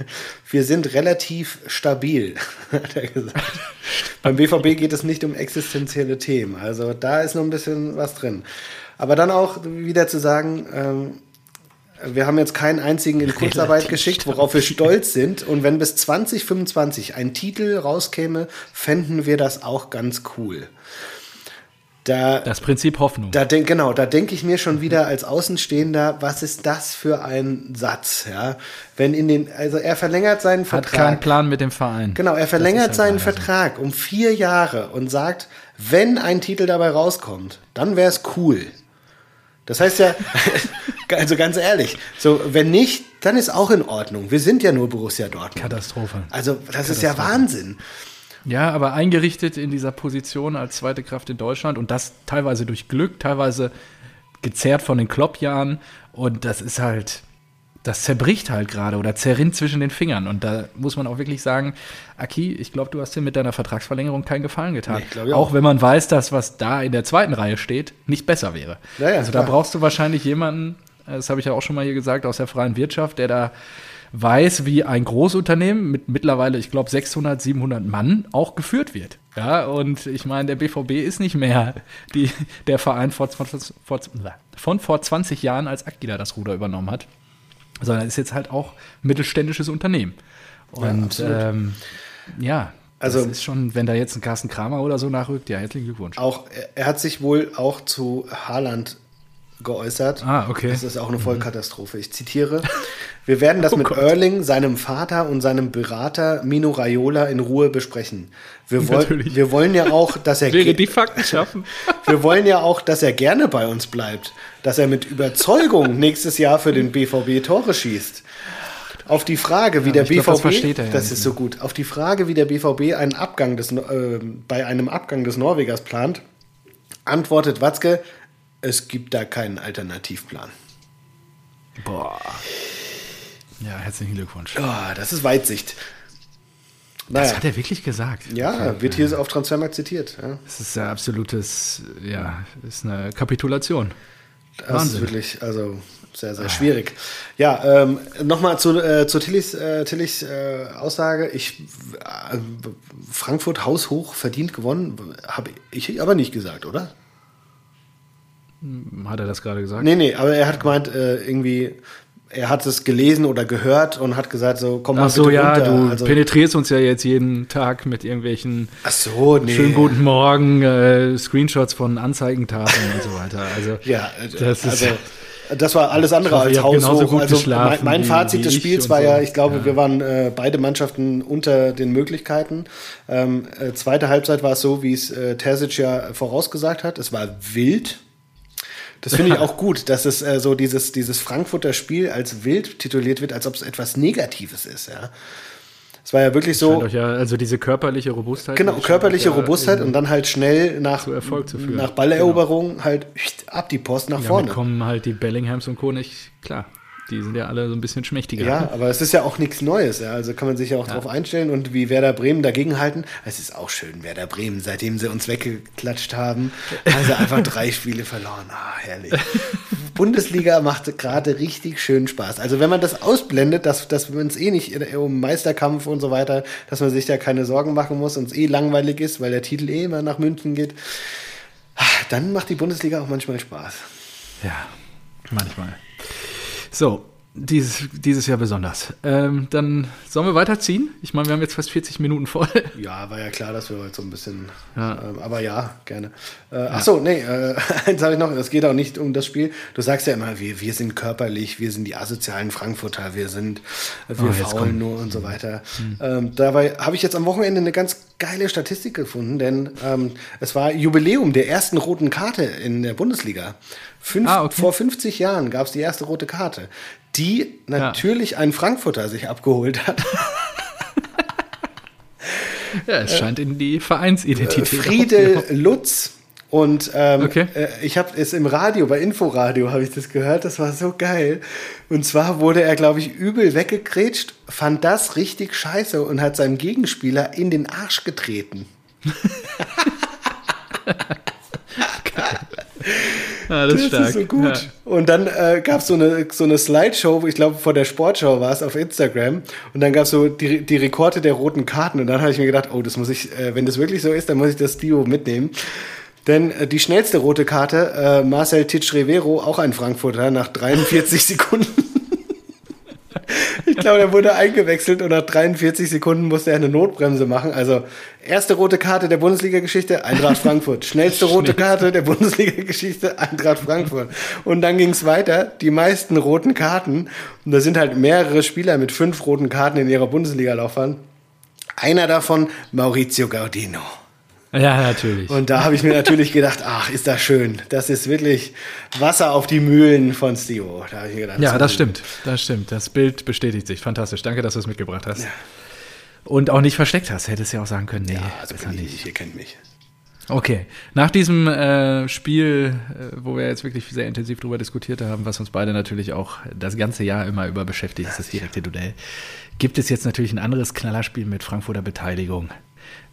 wir sind relativ stabil, hat er gesagt. Beim BVB geht es nicht um existenzielle Themen, also da ist noch ein bisschen was drin. Aber dann auch wieder zu sagen, ähm, wir haben jetzt keinen einzigen in Kurzarbeit Relativ geschickt, worauf wir stolz sind. Und wenn bis 2025 ein Titel rauskäme, fänden wir das auch ganz cool. Da, das Prinzip Hoffnung. Da denk, genau, da denke ich mir schon wieder als Außenstehender, was ist das für ein Satz, ja? Wenn in den, also er verlängert seinen Vertrag. Hat keinen Plan mit dem Verein. Genau, er verlängert halt seinen Vertrag um vier Jahre und sagt, wenn ein Titel dabei rauskommt, dann wäre es cool. Das heißt ja, also ganz ehrlich, so, wenn nicht, dann ist auch in Ordnung. Wir sind ja nur Borussia Dortmund. Katastrophe. Also, das Katastrophe. ist ja Wahnsinn. Ja, aber eingerichtet in dieser Position als zweite Kraft in Deutschland und das teilweise durch Glück, teilweise gezerrt von den Kloppjahren und das ist halt, das zerbricht halt gerade oder zerrinnt zwischen den Fingern und da muss man auch wirklich sagen, Aki, ich glaube, du hast dir mit deiner Vertragsverlängerung keinen Gefallen getan. Nee, auch. auch. wenn man weiß, dass was da in der zweiten Reihe steht, nicht besser wäre. Ja, ja, also da brauchst du wahrscheinlich jemanden, das habe ich ja auch schon mal hier gesagt, aus der freien Wirtschaft, der da weiß, wie ein Großunternehmen mit mittlerweile, ich glaube, 600, 700 Mann auch geführt wird. Ja, und ich meine, der BVB ist nicht mehr die, der Verein vor, vor, von vor 20 Jahren, als Akila das Ruder übernommen hat, sondern ist jetzt halt auch mittelständisches Unternehmen. Und ja, ähm, ja also das ist schon, wenn da jetzt ein Carsten Kramer oder so nachrückt, ja, herzlichen Glückwunsch. Auch, er hat sich wohl auch zu Haaland geäußert. Ah, okay. Das ist auch eine Vollkatastrophe. Ich zitiere: Wir werden das oh mit Gott. Erling, seinem Vater und seinem Berater Mino Raiola in Ruhe besprechen. Wir, woll wir wollen ja auch, dass er Wäre die Fakten schaffen. wir wollen ja auch, dass er gerne bei uns bleibt, dass er mit Überzeugung nächstes Jahr für den BVB Tore schießt. Auf die Frage, wie ja, der BVB, glaub, das, ja das ist so gut. Auf die Frage, wie der BVB einen Abgang des, äh, bei einem Abgang des Norwegers plant, antwortet Watzke: es gibt da keinen Alternativplan. Boah. Ja, herzlichen Glückwunsch. Oh, das ist Weitsicht. Naja. Das hat er wirklich gesagt. Ja, okay. wird hier auf Transfermarkt zitiert. Ja. Das ist ein absolutes, ja, ist eine Kapitulation. Das Wahnsinn. ist wirklich, also sehr, sehr ah. schwierig. Ja, ähm, nochmal zu, äh, zu Tillys, äh, Tillys äh, Aussage. Ich, äh, Frankfurt haushoch verdient gewonnen, habe ich aber nicht gesagt, oder? Hat er das gerade gesagt? Nee, nee, aber er hat gemeint, äh, irgendwie, er hat es gelesen oder gehört und hat gesagt, so komm mal Ach so, bitte ja, runter. du also, penetrierst uns ja jetzt jeden Tag mit irgendwelchen Ach so, nee. schönen guten Morgen, äh, Screenshots von Anzeigentafeln und so weiter. Also, ja, das ist. Also, das war alles andere hoffe, als haushoch. Also mein, mein Fazit des Spiels war so. ja, ich glaube, ja. wir waren äh, beide Mannschaften unter den Möglichkeiten. Ähm, äh, zweite Halbzeit war es so, wie es äh, Terzic ja vorausgesagt hat. Es war wild. Das finde ich auch gut, dass es äh, so dieses, dieses Frankfurter Spiel als wild tituliert wird, als ob es etwas Negatives ist, ja. Es war ja wirklich so. Ja, also diese körperliche Robustheit. Genau, körperliche Robustheit und dann halt schnell nach, Erfolg zu führen. nach Balleroberung genau. halt ab die Post nach ja, vorne. kommen halt die Bellinghams und Co. nicht klar. Die sind ja alle so ein bisschen schmächtiger. Ja, aber es ist ja auch nichts Neues. Ja. Also kann man sich ja auch ja. darauf einstellen und wie Werder Bremen dagegen halten. Es ist auch schön, Werder Bremen, seitdem sie uns weggeklatscht haben, also einfach drei Spiele verloren. Ah, herrlich. Bundesliga macht gerade richtig schön Spaß. Also wenn man das ausblendet, dass, dass man es eh nicht um Meisterkampf und so weiter, dass man sich da keine Sorgen machen muss und es eh langweilig ist, weil der Titel eh immer nach München geht, ah, dann macht die Bundesliga auch manchmal Spaß. Ja, manchmal. So, dieses, dieses Jahr besonders. Ähm, dann sollen wir weiterziehen? Ich meine, wir haben jetzt fast 40 Minuten voll. Ja, war ja klar, dass wir heute so ein bisschen. Ja. Ähm, aber ja, gerne. Äh, ja. Achso, nee, äh, eins habe ich noch. Es geht auch nicht um das Spiel. Du sagst ja immer, wir, wir sind körperlich, wir sind die asozialen Frankfurter, wir sind, wir oh, faulen nur und so weiter. Mhm. Ähm, dabei habe ich jetzt am Wochenende eine ganz geile Statistik gefunden, denn ähm, es war Jubiläum der ersten roten Karte in der Bundesliga. Fünf, ah, okay. Vor 50 Jahren gab es die erste rote Karte, die natürlich ja. ein Frankfurter sich abgeholt hat. ja, es scheint in die Vereinsidentität. Äh, Friedel Lutz. Und ähm, okay. äh, ich habe es im Radio, bei Inforadio habe ich das gehört, das war so geil. Und zwar wurde er, glaube ich, übel weggekrätscht, fand das richtig scheiße und hat seinem Gegenspieler in den Arsch getreten. Ja, das, das ist, so gut. Ja. Und dann äh, gab es so eine, so eine Slideshow, ich glaube vor der Sportshow war es auf Instagram. Und dann gab es so die, die Rekorde der roten Karten. Und dann habe ich mir gedacht, oh, das muss ich, äh, wenn das wirklich so ist, dann muss ich das Dio mitnehmen. Denn äh, die schnellste rote Karte, äh, Marcel Titsch Rivero, auch ein Frankfurter, nach 43 Sekunden. Ich glaube, er wurde eingewechselt und nach 43 Sekunden musste er eine Notbremse machen. Also erste rote Karte der Bundesliga-Geschichte, Eintracht Frankfurt. Schnellste rote Karte der Bundesliga-Geschichte, Eintracht Frankfurt. Und dann ging es weiter, die meisten roten Karten. Und da sind halt mehrere Spieler mit fünf roten Karten in ihrer Bundesliga-Laufbahn. Einer davon, Maurizio Gaudino. Ja, natürlich. Und da habe ich mir natürlich gedacht, ach, ist das schön. Das ist wirklich Wasser auf die Mühlen von Stio. Da gedacht, ja, das stimmt. Das stimmt. Das Bild bestätigt sich. Fantastisch. Danke, dass du es mitgebracht hast. Ja. Und auch nicht versteckt hast. Hättest ja auch sagen können, nee, ja, also besser nicht. Ihr kennt mich. Okay, nach diesem äh, Spiel, äh, wo wir jetzt wirklich sehr intensiv darüber diskutiert haben, was uns beide natürlich auch das ganze Jahr immer über beschäftigt, ist das direkte Duell, gibt es jetzt natürlich ein anderes Knallerspiel mit Frankfurter Beteiligung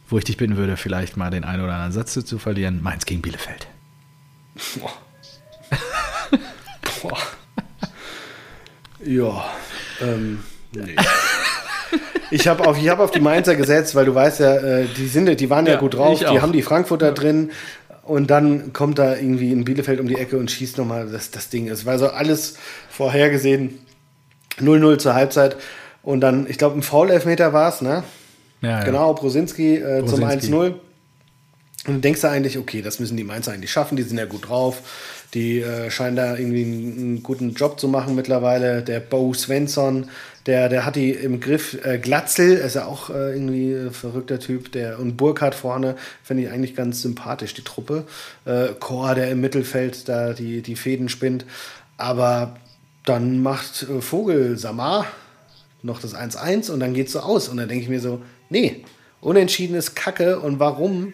wo ich dich bitten würde, vielleicht mal den einen oder anderen Satz zu verlieren. Mainz gegen Bielefeld. Boah. Boah. ja. Ähm, Nee. Ich habe auf, ich hab auf die Mainzer gesetzt, weil du weißt ja, äh, die, sind, die waren ja, Ja, gut drauf, die haben die Frankfurter drin und dann kommt da irgendwie in Bielefeld um die Ecke und schießt nochmal das, das Ding. Es war so alles vorhergesehen. 0-0 zur Halbzeit und dann, ich glaube, ein Foul-Elfmeter war es, ne? Ja, ja. Genau, Brosinski äh, zum Brosinski. 1-0. Und du denkst du eigentlich, okay, das müssen die Mainzer eigentlich schaffen, die sind ja gut drauf. Die äh, scheinen da irgendwie einen, einen guten Job zu machen mittlerweile. Der Bo Svensson, der, der hat die im Griff. Äh, Glatzel ist ja auch äh, irgendwie ein verrückter Typ. Der, und Burkhardt vorne finde ich eigentlich ganz sympathisch, die Truppe. Äh, Chor, der im Mittelfeld da die, die Fäden spinnt. Aber dann macht äh, Vogel Samar noch das 1-1 und dann geht's so aus. Und dann denke ich mir so, nee, unentschieden ist Kacke. Und warum,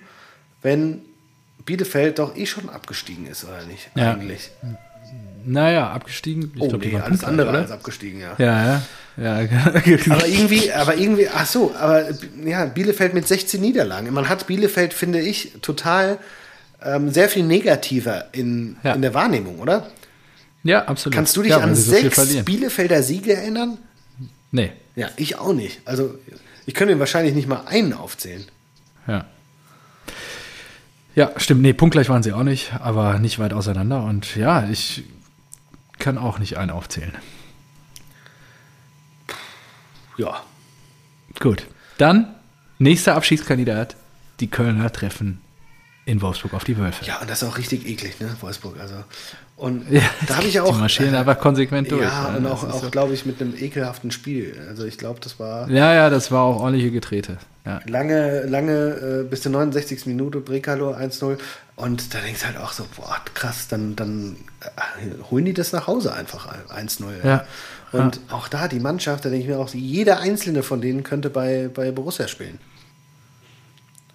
wenn Bielefeld doch eh schon abgestiegen ist, oder nicht? Ja. Eigentlich. Naja, abgestiegen. Ich Oh, glaub, nee, alles punktgleich, andere oder? als abgestiegen, ja. Ja, ja. ja. Aber irgendwie, aber irgendwie, ach so, aber ja, Bielefeld mit 16 Niederlagen. Man hat Bielefeld, finde ich, total ähm, sehr viel negativer in, Ja. in der Wahrnehmung, oder? ja, absolut. Kannst du dich ja, an so sechs. Bielefelder Siege erinnern? Nee, Ja, ich auch nicht. Also, ich könnte wahrscheinlich nicht mal einen aufzählen. ja. Ja, stimmt. Nee, punktgleich waren sie auch nicht, aber nicht weit auseinander. Und ja, ich kann auch nicht einen aufzählen. Ja. Gut. Dann, nächster Abschiedskandidat. Die Kölner treffen in Wolfsburg auf die Wölfe. Ja, und das ist auch richtig eklig, ne, Wolfsburg. Also. Und Ja, da habe ich auch. Die marschieren einfach konsequent durch. ja, und Das auch, auch so. glaube ich, mit einem ekelhaften Spiel. Also ich glaube, das war Ja, ja, das war auch ordentliche Getrete. Ja. lange, lange, äh, bis zur 69. Minute, Brekalo 1-0. Und da denkst du halt auch so, boah, krass, dann, dann äh, holen die das nach Hause einfach 1-0. Ja. Und auch da die Mannschaft, da denke ich mir auch, jeder einzelne von denen könnte bei, bei Borussia spielen.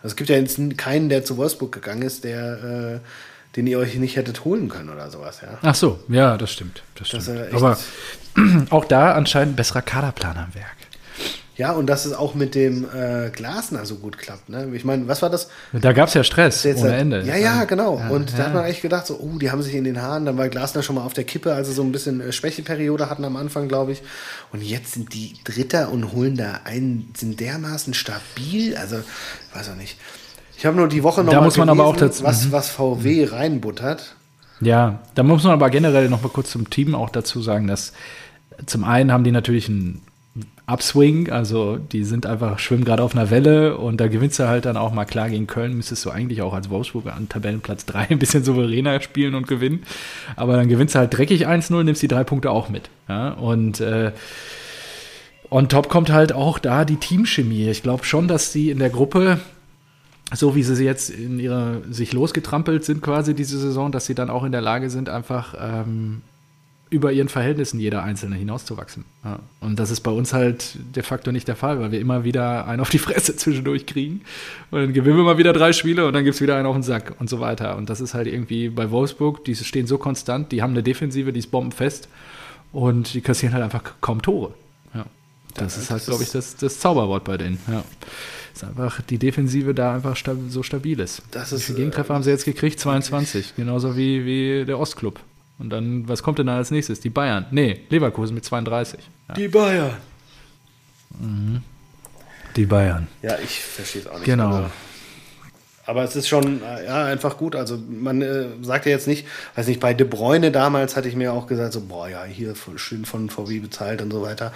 Also es gibt ja jetzt keinen, der zu Wolfsburg gegangen ist, der, äh, den ihr euch nicht hättet holen können oder sowas, ja. Ach so, ja, das stimmt. Das Das stimmt. echt- Aber auch da anscheinend ein besserer Kaderplan am Werk. Ja, und dass es auch mit dem äh, Glasner so gut klappt. Ne? Ich meine, was war das? Da gab es ja Stress Jetzt ohne Ende. Ja, ja, genau. Ja, und da ja. hat man echt gedacht, so, oh, die haben sich in den Haaren. Dann war Glasner schon mal auf der Kippe, also so ein bisschen äh, Schwächeperiode hatten am Anfang, glaube ich. Und jetzt sind die Dritter und holen da einen, sind dermaßen stabil. Also, weiß auch nicht. Ich habe nur die Woche noch Da mal muss man aber auch gelesen, dazu- mhm. was, was VW reinbuttert. Ja, da muss man aber generell noch mal kurz zum Team auch dazu sagen, dass zum einen haben die natürlich einen Upswing, also die sind einfach, schwimmen gerade auf einer Welle und da gewinnst du halt dann auch mal klar gegen Köln, müsstest du eigentlich auch als Wolfsburger an Tabellenplatz 3 ein bisschen souveräner spielen und gewinnen. Aber dann gewinnst du halt dreckig 1-0, nimmst die drei Punkte auch mit. Ja? Und äh, on top kommt halt auch da die Teamchemie. Ich glaube schon, dass sie in der Gruppe so wie sie jetzt in ihrer sich losgetrampelt sind quasi diese Saison, dass sie dann auch in der Lage sind, einfach ähm, über ihren Verhältnissen jeder Einzelne hinauszuwachsen. Ja. Und das ist bei uns halt de facto nicht der Fall, weil wir immer wieder einen auf die Fresse zwischendurch kriegen. Und dann gewinnen wir mal wieder drei Spiele und dann gibt es wieder einen auf den Sack und so weiter. Und das ist halt irgendwie bei Wolfsburg, die stehen so konstant, die haben eine Defensive, die ist bombenfest und die kassieren halt einfach kaum Tore. Ja. Das ist halt, das glaube ich, das, das Zauberwort bei denen. Ja. Ist einfach die Defensive da einfach sta so stabil ist. Das Wie ist, viele Gegentreffer äh, haben sie jetzt gekriegt? 22. Genauso wie, wie der Ostclub. Und dann, was kommt denn da als nächstes? Die Bayern. Nee, Leverkusen mit 32. Ja. Die Bayern. Die Bayern. Ja, ich verstehe es auch nicht. Genau. Aber, aber es ist schon äh, ja, einfach gut. Also man äh, sagt ja jetzt nicht, weiß nicht, bei De Bruyne damals hatte ich mir auch gesagt, so, boah, ja, hier schön von VW bezahlt und so weiter.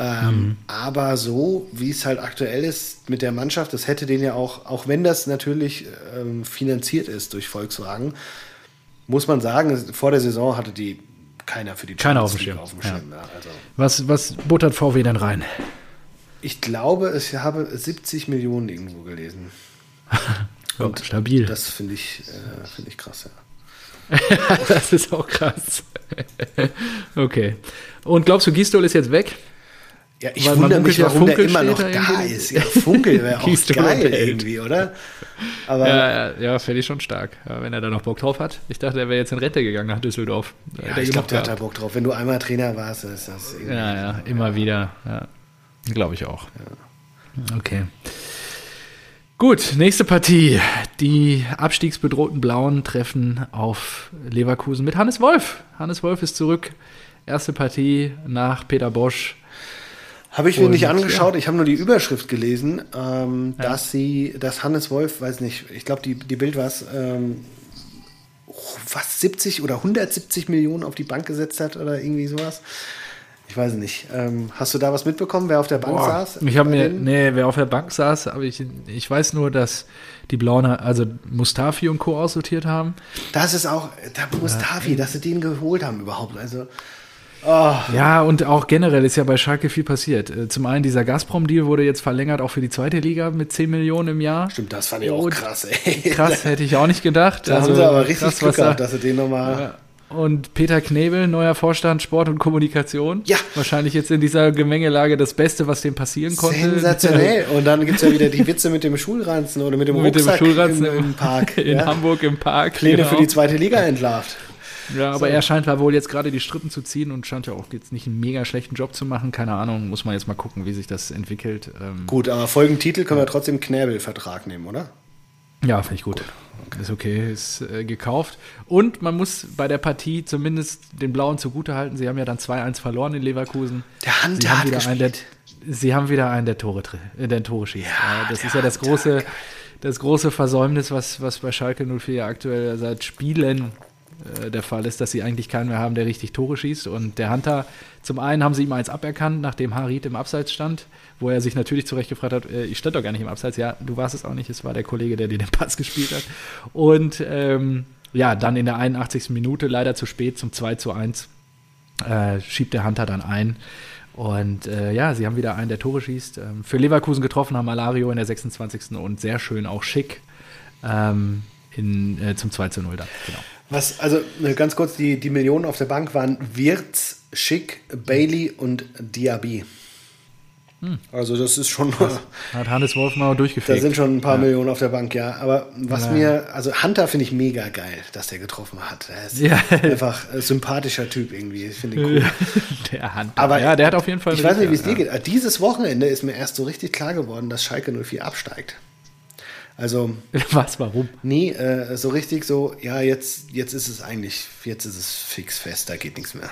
Ähm, Mhm. Aber so, wie es halt aktuell ist mit der Mannschaft, das hätte den ja auch, auch wenn das natürlich ähm, finanziert ist durch Volkswagen, muss man sagen, vor der Saison hatte die keiner für die Keiner auf dem Schirm, auf dem Schirm. Ja. Also, Was, was buttert VW denn rein? ich glaube, ich habe 70 Millionen irgendwo gelesen. Ja, stabil. Das, Das finde ich, äh, finde ich krass, ja. ist auch krass. okay. Und glaubst du, Gistol ist jetzt weg? Ja, ich Weil wundere mich, ja, warum der Funkel immer noch da da irgendwie. ist. Ja, Funkel wäre auch geil irgendwie, oder? Aber Ja, ja, ja fände ich schon stark. Ja, wenn er da noch Bock drauf hat. Ich dachte, er wäre jetzt in Rente gegangen nach Düsseldorf. Ja, er ich glaube, der hat da. Bock drauf. Wenn du einmal Trainer warst, dann ist das irgendwie. Ja, ja, immer wieder. Ja. Glaube ich auch. Okay. Gut, nächste Partie. Die abstiegsbedrohten Blauen treffen auf Leverkusen mit Hannes Wolf. Hannes Wolf ist zurück. Erste Partie nach Peter Bosch. Habe ich mir Und, nicht angeschaut, ich habe nur die Überschrift gelesen, ähm, Ja. dass sie, dass Hannes Wolf, weiß nicht, ich glaube, die, die Bild war es, ähm, fast 70 oder 170 Millionen auf die Bank gesetzt hat oder irgendwie sowas. Ich weiß nicht. Ähm, hast du da was mitbekommen, wer auf der Bank Boah, saß? Ich habe mir, nee, wer auf der Bank saß, aber ich, ich weiß nur, dass die Blauen, also Mustafi und Co. aussortiert haben. Das ist auch, da Mustafi, dass sie den geholt haben überhaupt. Also, Ja, und auch generell ist ja bei Schalke viel passiert. Äh, Zum einen, dieser Gazprom-Deal wurde jetzt verlängert, auch für die zweite Liga mit 10 Millionen im Jahr. stimmt, das fand ich auch Und krass, ey. Krass, hätte ich auch nicht gedacht. Da haben sie aber richtig krass, Glück was da- gehabt, dass sie den nochmal. Ja. Und Peter Knebel, neuer Vorstand Sport und Kommunikation. Ja. Wahrscheinlich jetzt in dieser Gemengelage das Beste, was dem passieren konnte. Sensationell. Und dann gibt es ja wieder die Witze mit dem Schulranzen oder mit dem Mit dem Rucksack Schulranzen im, im Park. In ja. Hamburg im Park. Pläne genau. für die zweite Liga entlarvt. Ja, aber er scheint da wohl jetzt gerade die Strippen zu ziehen und scheint ja auch jetzt nicht einen mega schlechten Job zu machen. Keine Ahnung, muss man jetzt mal gucken, wie sich das entwickelt. Ähm, Gut, aber Folgentitel können wir trotzdem Knäbel-Vertrag nehmen, oder? Ja, finde ich gut. Ist okay, ist äh, gekauft. Und man muss bei der Partie zumindest den Blauen zugutehalten. Sie haben ja dann 2-1 verloren in Leverkusen. Der Hunter Sie haben hat wieder einen, der. Sie haben wieder einen, der Tore, äh, der Tore schießt. Ja, das ist ja das große, das große Versäumnis, was, was bei Schalke 04 ja aktuell seit Spielen äh, der Fall ist, dass sie eigentlich keinen mehr haben, der richtig Tore schießt. Und der Hunter, zum einen haben sie ihm eins aberkannt, nachdem Harit im Abseits stand, wo er sich natürlich zurecht gefragt hat, äh, ich stand doch gar nicht im Abseits. Ja, du warst es auch nicht, es war der Kollege, der dir den Pass gespielt hat. Und ähm, ja, dann in der 81. Minute, leider zu spät, zum 2 zu 1, äh, schiebt der Hunter dann ein. Und äh, ja, sie haben wieder einen, der Tore schießt. Ähm, für Leverkusen getroffen haben Alario in der 26. und sehr schön auch schick ähm, in, äh, zum 2 zu 0 dann. Genau. Was, also äh, ganz kurz, die, die Millionen auf der Bank waren Wirtz, Schick, Bailey und Diaby. Also das ist schon, Hat Hannes Wolf mal da sind schon ein paar Ja. Millionen auf der Bank, ja. Aber was Ja. mir, also Hunter finde ich mega geil, dass der getroffen hat. Er ist Ja. einfach ein sympathischer Typ irgendwie. Ich finde cool. der Hunter. Aber ja, der hat auf jeden Fall. Ich weiß nicht, wie es dir geht. Dieses Wochenende ist mir erst so richtig klar geworden, dass Schalke 04 absteigt. Also, Was, warum? nee, äh, so richtig so, ja, jetzt, jetzt ist es eigentlich, jetzt ist es fix fest, da geht nichts mehr.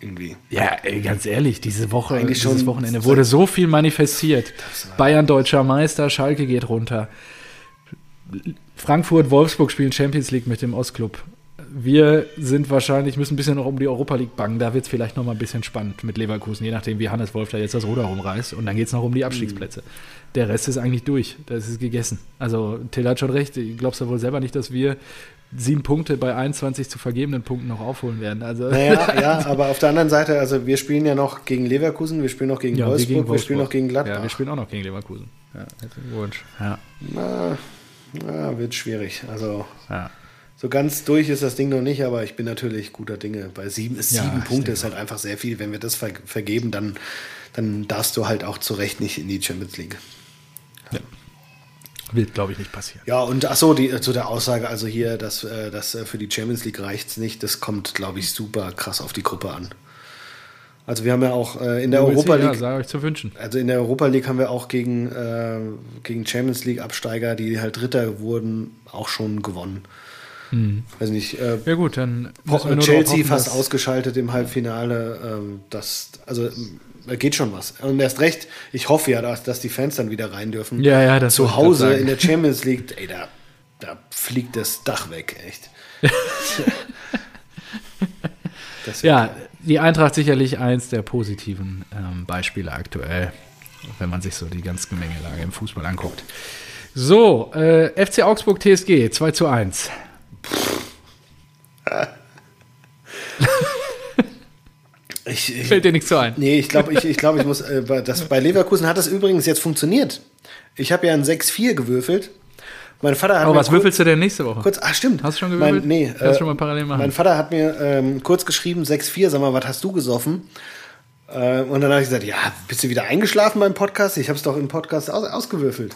Irgendwie. Ja, ey, ganz ehrlich, diese Woche, Eigentlich dieses Wochenende wurde so viel manifestiert. Bayern deutscher Meister, Schalke geht runter. Frankfurt, Wolfsburg spielen Champions League mit dem Ostclub. Wir sind wahrscheinlich, müssen ein bisschen noch um die Europa League bangen. Da wird es vielleicht noch mal ein bisschen spannend mit Leverkusen, je nachdem, wie Hannes Wolf da jetzt das Ruder rumreißt. Und dann geht es noch um die Abstiegsplätze. Der Rest ist eigentlich durch. Das ist gegessen. Also, Till hat schon recht. Glaubst du wohl selber nicht, dass wir sieben Punkte bei 21 zu vergebenen Punkten noch aufholen werden? Also, Naja, ja, aber auf der anderen Seite, also wir spielen ja noch gegen Leverkusen, wir spielen noch gegen, Ja, Wolfsburg, wir wir, gegen spielen noch gegen Gladbach. Ja, wir spielen auch noch gegen Leverkusen. Ja, herzlichen Glückwunsch. Ja, Na, na, wird schwierig. Also ja. So ganz durch ist das Ding noch nicht, aber ich bin natürlich guter Dinge. Bei sieben ist Ja, sieben Punkte ist halt einfach sehr viel. Wenn wir das ver vergeben, dann, dann darfst du halt auch zu Recht nicht in die Champions League. Wird, glaube ich, nicht passieren. Ja, und ach so, die, zu der Aussage, also hier, dass, äh, dass äh, für die Champions League reicht's nicht, das kommt, glaube ich, super krass auf die Gruppe an. Also wir haben ja auch äh, in der Europa Ja, League, sei euch zu wünschen. also in der Europa League haben wir auch gegen, äh, gegen Champions League Absteiger, die halt Dritter wurden, auch schon gewonnen. Weiß nicht, äh, Ja gut, dann Chelsea hoffen, fast ausgeschaltet im Halbfinale. Ähm, das, also da geht schon was. Und erst recht, ich hoffe ja, dass, dass die Fans dann wieder rein dürfen. Ja, ja, das Zu Hause in der Champions League, ey, da, da fliegt das Dach weg, echt. Ja, geil. die Eintracht sicherlich eins der positiven ähm, Beispiele aktuell, wenn man sich so die ganze Gemengelage im Fußball anguckt. So, äh, FC Augsburg TSG 2 zu 1. Ich, ich, Fällt dir nichts zu ein? nee, ich glaube, ich, ich, glaub, ich muss. Äh, bei- das, bei Leverkusen hat das übrigens jetzt funktioniert. Ich habe ja ein 6-4 gewürfelt. Mein Vater hat Aber was kurz- würfelst du denn nächste Woche? Kurz, ah, stimmt. Hast du schon gewürfelt? Mein, nee, Kannst du schon mal parallel machen. Mein Vater hat mir ähm, kurz geschrieben, 6-4, sag mal, was hast du gesoffen? Äh, und dann habe ich gesagt, ja, bist du wieder eingeschlafen beim Podcast? Ich habe es doch im Podcast aus, ausgewürfelt.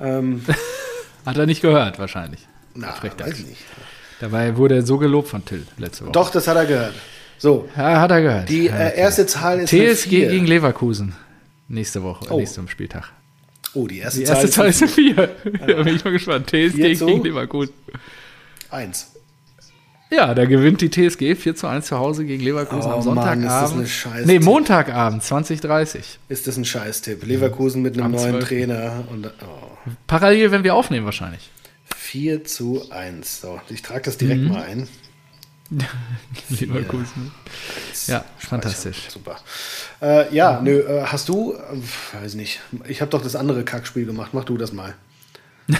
Ähm, Hat er nicht gehört, wahrscheinlich. Na, Frechtags. weiß ich nicht. Dabei wurde er so gelobt von Till letzte Woche. Doch, das hat er gehört. So, Ja, hat er gehört. die äh, erste Zahl ist TSG gegen Leverkusen. Nächste Woche, Oh. nächsten Spieltag. Oh, die erste, Die erste Zahl ist eine 4. Da bin ich mal gespannt. TSG so? gegen Leverkusen. Eins. Ja, da gewinnt die TSG 4 zu 1 zu Hause gegen Leverkusen Oh am Mann, Sonntagabend. ist das Scheiß- nee, Montagabend, 2030. Ist das ein Scheißtipp? Leverkusen mit einem Am neuen 12.. Trainer und oh, Parallel, wenn wir aufnehmen wahrscheinlich. 4 zu 1. So, ich trage das direkt mal ein. Leverkusen. Ja, fantastisch. Super. Äh, ja, nö, äh, hast du, äh, weiß nicht, ich habe doch das andere Kackspiel gemacht. Mach du das mal.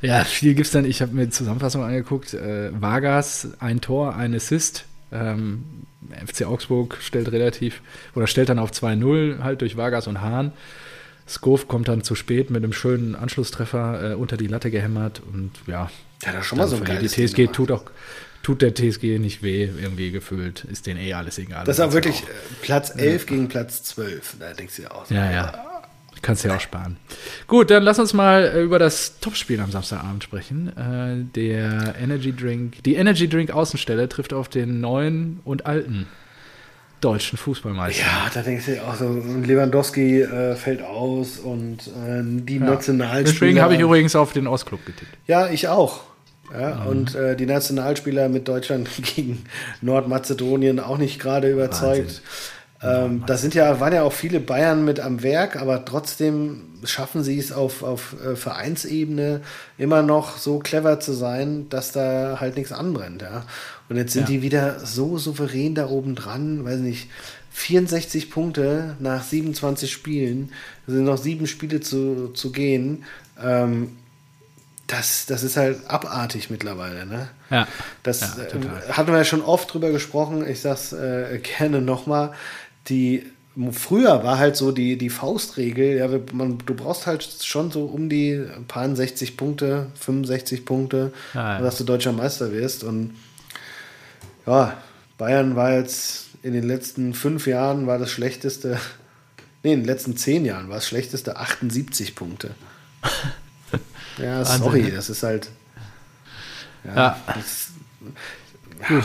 Ja, viel gibt's dann. Ich habe mir die Zusammenfassung angeguckt. Äh, Vargas, ein Tor, ein Assist. Ähm, FC Augsburg stellt relativ, oder stellt dann auf 2-0 halt durch Vargas und Hahn. Skov kommt dann zu spät mit einem schönen Anschlusstreffer äh, unter die Latte gehämmert und ja. Der hat doch schon mal so ein geiles Die TSG tut auch, tut der TSG nicht weh, irgendwie gefühlt. Ist denen eh alles egal. Das ist auch wirklich äh, Platz 11 gegen Platz 12. Da denkst du dir auch so. Ja, ja. Kannst ja auch sparen. Gut, dann lass uns mal äh, über das Topspiel am Samstagabend sprechen. Äh, der Energy Drink, die Energy Drink Außenstelle trifft auf den neuen und alten deutschen Fußballmeister. Ja, da denkst du auch so, Lewandowski äh, fällt aus und äh, die Ja. Nationalspieler. Deswegen habe ich übrigens auf den Ostclub getippt. Ja, ich auch. Ja, Mhm. und äh, die Nationalspieler mit Deutschland gegen Nordmazedonien auch nicht gerade überzeugt. Ähm, da sind ja, waren ja auch viele Bayern mit am Werk, aber trotzdem schaffen sie es auf, auf äh, Vereinsebene immer noch so clever zu sein, dass da halt nichts anbrennt. Ja? Und jetzt sind Ja. die wieder so souverän da oben dran, weiß nicht, 64 Punkte nach 27 Spielen, es sind noch sieben Spiele zu, zu gehen. Ähm, das, das ist halt abartig mittlerweile, ne? Ja. Das Ja, äh, hatten wir ja schon oft drüber gesprochen. Ich sag's äh, gerne nochmal. Die früher war halt so die, die Faustregel, ja, man, du brauchst halt schon so um die paar 60 Punkte, 65 Punkte, Ja, ja. dass du deutscher Meister wirst. Und ja, Bayern war jetzt in den letzten fünf Jahren war das schlechteste, nee, in den letzten zehn Jahren war das schlechteste 78 Punkte. Ja, Wahnsinn, sorry, ne? das ist halt. Ja. Das, ja,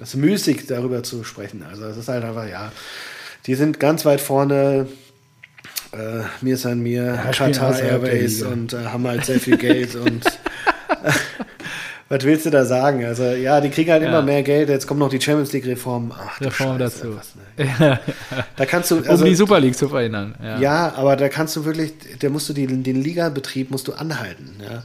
es ist müßig, darüber zu sprechen. Also, es ist halt einfach, ja, die sind ganz weit vorne. Äh, mir San Mir, spielen Qatar Airways und äh, haben halt sehr viel Geld und was willst du da sagen? Also, ja, die kriegen halt Ja. immer mehr Geld. Jetzt kommt noch die Champions League-Reform. Ach, Reform Scheiße, dazu. was, ne? Da kannst du, also, um die Super League zu verhindern. Ja. ja, aber da kannst du wirklich, da musst du den, den Ligabetrieb musst du anhalten. Ja.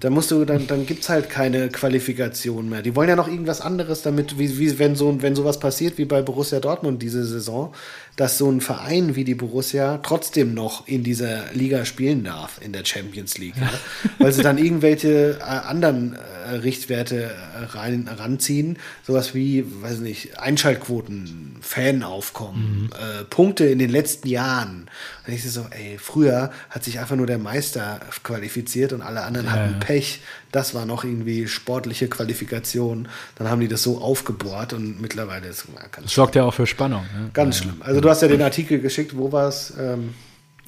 Da musst du, dann, dann gibt es halt keine Qualifikation mehr. Die wollen ja noch irgendwas anderes, damit, wie, wie wenn, so, wenn sowas passiert wie bei Borussia Dortmund diese Saison, dass so ein Verein wie die Borussia trotzdem noch in dieser Liga spielen darf, in der Champions League. Ja. Weil sie dann irgendwelche äh, anderen äh, Richtwerte äh, rein, ranziehen, sowas wie, weiß nicht, Einschaltquoten, Fanaufkommen, äh, Punkte in den letzten Jahren. Und ich so, ey, früher hat sich einfach nur der Meister qualifiziert und alle anderen hatten Pech. Das war noch irgendwie sportliche Qualifikation. Dann haben die das so aufgebohrt und mittlerweile ist ja, ganz, Das sorgt ja auch für Spannung. Ne? ganz schlimm. Also du hast ja den Artikel geschickt, wo war es? Ähm,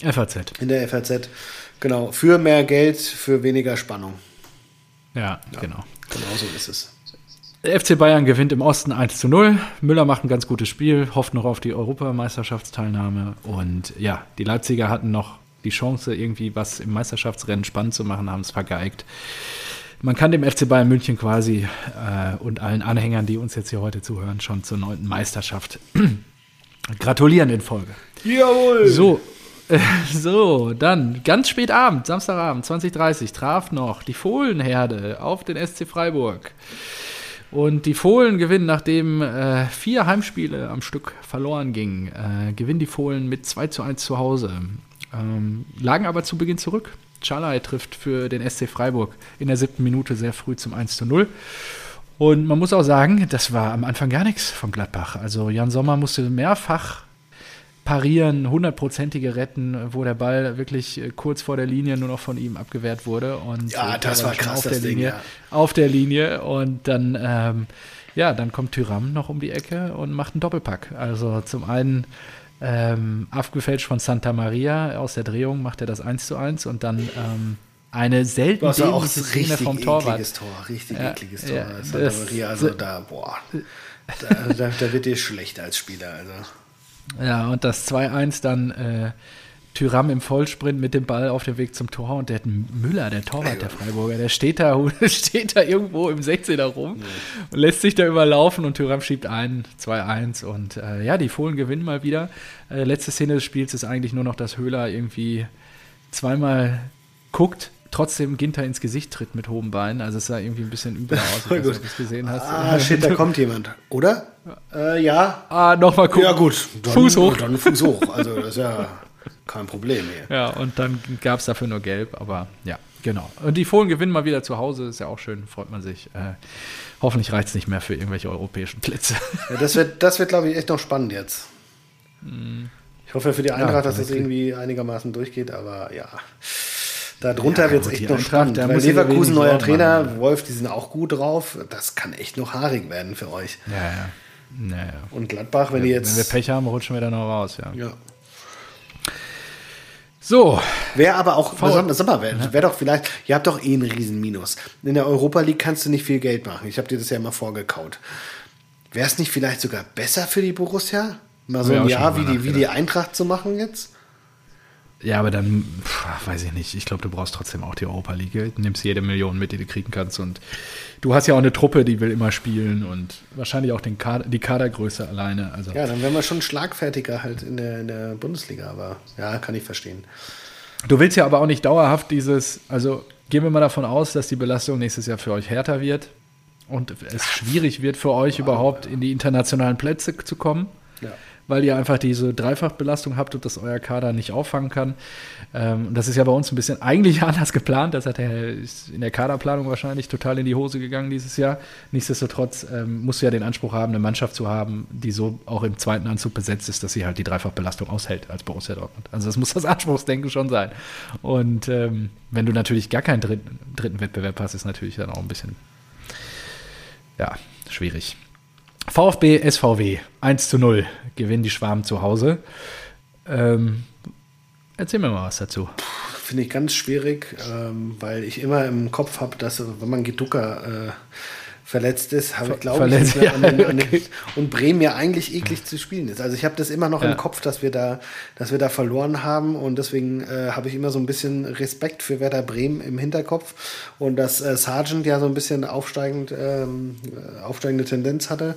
FAZ. in der FAZ. Genau, für mehr Geld, für weniger Spannung. Ja, genau. Genau so ist es. FC Bayern gewinnt im Osten 1 zu 0. Müller macht ein ganz gutes Spiel, hofft noch auf die Europameisterschaftsteilnahme. Und ja, die Leipziger hatten noch die Chance, irgendwie was im Meisterschaftsrennen spannend zu machen, haben es vergeigt. Man kann dem FC Bayern München quasi äh, und allen Anhängern, die uns jetzt hier heute zuhören, schon zur neunten Meisterschaft gratulieren in Folge. Jawohl! So, äh, so, dann ganz spät Abend, Samstagabend, 2030, traf noch die Fohlenherde auf den SC Freiburg. Und die Fohlen gewinnen, nachdem äh, vier Heimspiele am Stück verloren gingen, äh, gewinnen die Fohlen mit 2 zu 1 zu Hause. Ähm, lagen aber zu Beginn zurück. Chalai trifft für den SC Freiburg in der siebten Minute sehr früh zum 1 zu 0. Und man muss auch sagen, das war am Anfang gar nichts von Gladbach. Also Jan Sommer musste mehrfach parieren, hundertprozentige retten, wo der Ball wirklich äh, kurz vor der Linie nur noch von ihm abgewehrt wurde. Und Ja, äh, das war krass, auf das der Ding, Linie, ja. auf der Linie und dann ähm, ja, dann kommt Tyram noch um die Ecke und macht einen Doppelpack. Also zum einen ähm, abgefälscht von Santa Maria aus der Drehung macht er das 1 zu 1 und dann ähm, eine selten auch dämliche ein Szene richtig vom Torwart. ekliges Tor, richtig Ja, ekliges Tor. ja, Santa Maria, also da, boah, da, da, da wird dir schlecht als Spieler. Also. Ja, und das 2-1 dann äh, Tyram im Vollsprint mit dem Ball auf dem Weg zum Tor und der Müller, der Torwart der Freiburger, der steht da, steht da irgendwo im 16er rum ja. und lässt sich da überlaufen und Tyram schiebt ein, 2-1 und äh, ja, die Fohlen gewinnen mal wieder. Äh, letzte Szene des Spiels ist eigentlich nur noch, dass Höhler irgendwie zweimal guckt, trotzdem Ginter ins Gesicht tritt mit hohem Bein. Also es sah irgendwie ein bisschen übel aus, ob du es gesehen hast. Ah, shit, da kommt jemand, oder? Äh, ja. Ah, nochmal gucken. Ja gut, dann, Fuß hoch. Dann Fuß hoch, also das ist ja kein Problem hier. Ja, und dann gab es dafür nur Gelb, aber ja, genau. Und die Fohlen gewinnen mal wieder zu Hause, ist ja auch schön, freut man sich. Äh, hoffentlich reicht es nicht mehr für irgendwelche europäischen Plätze. Ja, das wird, das wird glaube ich, echt noch spannend jetzt. Mm. Ich hoffe für die Eintracht, ja, dass das irgendwie einigermaßen durchgeht, aber ja. Darunter ja, wird es echt noch spannend. Weil Leverkusen, neuer Trainer, machen. Wolf, die sind auch gut drauf. Das kann echt noch haarig werden für euch. Ja, ja. Naja. Und Gladbach, wenn ja, die jetzt. Wenn wir Pech haben, rutschen wir dann noch raus, ja. Ja. So. Wäre aber auch, sag mal, wäre wär doch vielleicht, ihr habt doch eh einen riesen Minus. In der Europa League kannst du nicht viel Geld machen. Ich habe dir das ja immer vorgekaut. Wäre es nicht vielleicht sogar besser für die Borussia? Mal so ein Jahr wie die, wie die Eintracht zu machen jetzt? Ja, aber dann, pff, weiß ich nicht. Ich glaube, du brauchst trotzdem auch die Europa League. Du nimmst jede Million mit, die du kriegen kannst. Und du hast ja auch eine Truppe, die will immer spielen und wahrscheinlich auch den Kader, die Kadergröße alleine. Also. Ja, dann wären wir schon schlagfertiger halt in der, in der Bundesliga. Aber ja, kann ich verstehen. Du willst ja aber auch nicht dauerhaft dieses, also gehen wir mal davon aus, dass die Belastung nächstes Jahr für euch härter wird und es schwierig wird für euch überhaupt in die internationalen Plätze zu kommen. Ja weil ihr einfach diese Dreifachbelastung habt und das euer Kader nicht auffangen kann. Ähm, das ist ja bei uns ein bisschen eigentlich anders geplant. Das hat er in der Kaderplanung wahrscheinlich total in die Hose gegangen dieses Jahr. Nichtsdestotrotz ähm, musst du ja den Anspruch haben, eine Mannschaft zu haben, die so auch im zweiten Anzug besetzt ist, dass sie halt die Dreifachbelastung aushält als Borussia Dortmund. Also das muss das Anspruchsdenken schon sein. Und ähm, wenn du natürlich gar keinen dritten, dritten Wettbewerb hast, ist natürlich dann auch ein bisschen ja, schwierig. VfB SVW 1 zu 0 gewinnen die Schwaben zu Hause. Ähm, erzähl mir mal was dazu. Finde ich ganz schwierig, ähm, weil ich immer im Kopf habe, dass wenn man Geducker äh, verletzt ist, habe ich glaube ich ja, an den, an den, okay. und Bremen ja eigentlich eklig zu spielen ist. Also ich habe das immer noch ja. im Kopf, dass wir da, dass wir da verloren haben und deswegen äh, habe ich immer so ein bisschen Respekt für Werder Bremen im Hinterkopf und dass äh, Sargent ja so ein bisschen aufsteigend, ähm, äh, aufsteigende Tendenz hatte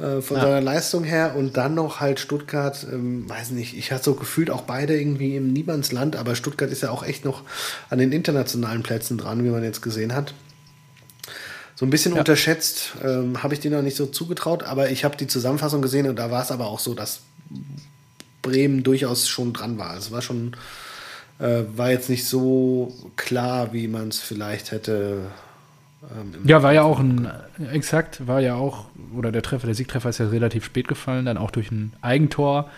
äh, von ja. seiner Leistung her und dann noch halt Stuttgart, ähm, weiß nicht, ich hatte so gefühlt auch beide irgendwie im Niemandsland, aber Stuttgart ist ja auch echt noch an den internationalen Plätzen dran, wie man jetzt gesehen hat so ein bisschen ja. unterschätzt. Ähm, habe ich dir noch nicht so zugetraut, aber ich habe die Zusammenfassung gesehen und da war es aber auch so, dass Bremen durchaus schon dran war. Es war schon, äh, war jetzt nicht so klar, wie man es vielleicht hätte. Ähm, ja, war ja auch ein, exakt, war ja auch, oder der Treffer, der Siegtreffer ist ja relativ spät gefallen, dann auch durch ein Eigentor.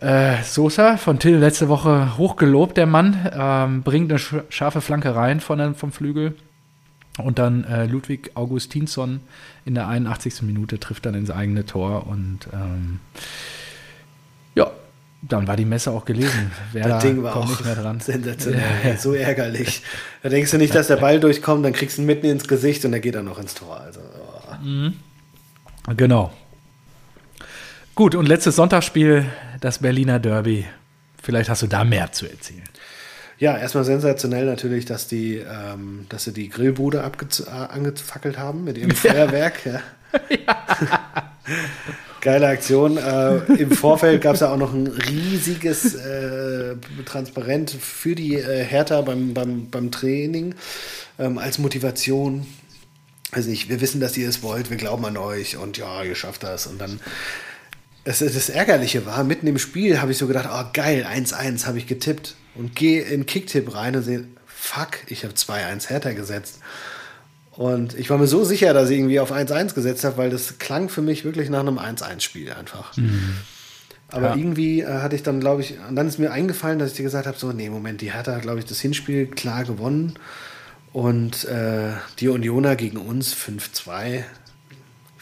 Äh, Sosa von Till letzte Woche hochgelobt, der Mann, ähm, bringt eine scharfe Flanke rein von, vom Flügel. Und dann äh, Ludwig Augustinsson in der 81. Minute trifft dann ins eigene Tor und ähm, ja, dann war die Messe auch gelesen. Werder das Ding war auch nicht mehr dran. sensationell, ja. so ärgerlich. Da denkst du nicht, dass der Ball durchkommt, dann kriegst du ihn mitten ins Gesicht und dann geht er noch ins Tor. Also, oh. mhm. Genau. Gut, und letztes Sonntagsspiel, das Berliner Derby. Vielleicht hast du da mehr zu erzählen. Ja, erstmal sensationell natürlich, dass die, ähm, dass sie die Grillbude äh, angefackelt haben mit ihrem Feuerwerk. Ja. ja. Geile Aktion. Äh, Im Vorfeld gab es ja auch noch ein riesiges äh, Transparent für die äh, Hertha beim, beim, beim Training ähm, als Motivation. Also nicht, wir wissen, dass ihr es wollt, wir glauben an euch und ja, ihr schafft das. Und dann das, das Ärgerliche war, mitten im Spiel habe ich so gedacht, oh geil, 1-1 habe ich getippt und gehe in Kicktipp rein und sehe, fuck, ich habe 2-1 Hertha gesetzt. Und ich war mir so sicher, dass ich irgendwie auf 1-1 gesetzt habe, weil das klang für mich wirklich nach einem 1-1-Spiel einfach. Mhm. Aber ja. irgendwie äh, hatte ich dann, glaube ich, und dann ist mir eingefallen, dass ich dir gesagt habe: so, nee, Moment, die Hertha hat, glaube ich, das Hinspiel klar gewonnen. Und äh, die Unioner gegen uns 5-2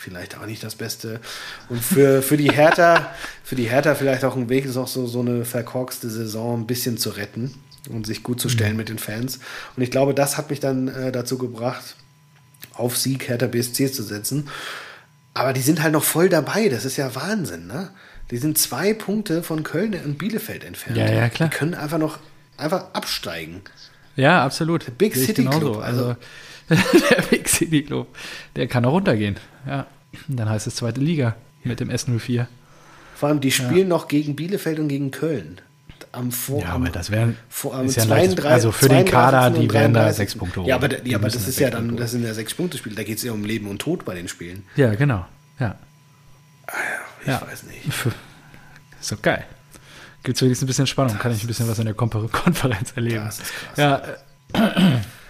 vielleicht auch nicht das Beste. Und für, für die Hertha, für die Hertha vielleicht auch ein Weg ist auch so, so eine verkorkste Saison ein bisschen zu retten und sich gut zu stellen mhm. mit den Fans. Und ich glaube, das hat mich dann äh, dazu gebracht, auf Sieg Hertha BSC zu setzen. Aber die sind halt noch voll dabei. Das ist ja Wahnsinn, ne? Die sind zwei Punkte von Köln und Bielefeld entfernt. Ja, ja, klar. Die können einfach noch einfach absteigen. Ja, absolut. Big Sehe City. Club, also- Also, der Big City Club, der kann auch runtergehen. Ja. Dann heißt es zweite Liga mit dem S04. Vor allem, die spielen noch gegen Bielefeld und gegen Köln. Am Vor Ja, aber das wären vor, am ist ja ein leichtes- 32 also für den Kader, 32. die werden da 33. sechs Punkte Ja, holen. aber, ja, aber das da ist ja dann, das sind ja sechs Punkte Spiele. Da geht es ja um Leben und Tod bei den Spielen. Ja, genau. Ja. Ich Ja. weiß nicht. Ist doch geil. Gibt es wenigstens ein bisschen Spannung, kann ich ein bisschen was in der Konferenz erleben. Das ist krass. Ja.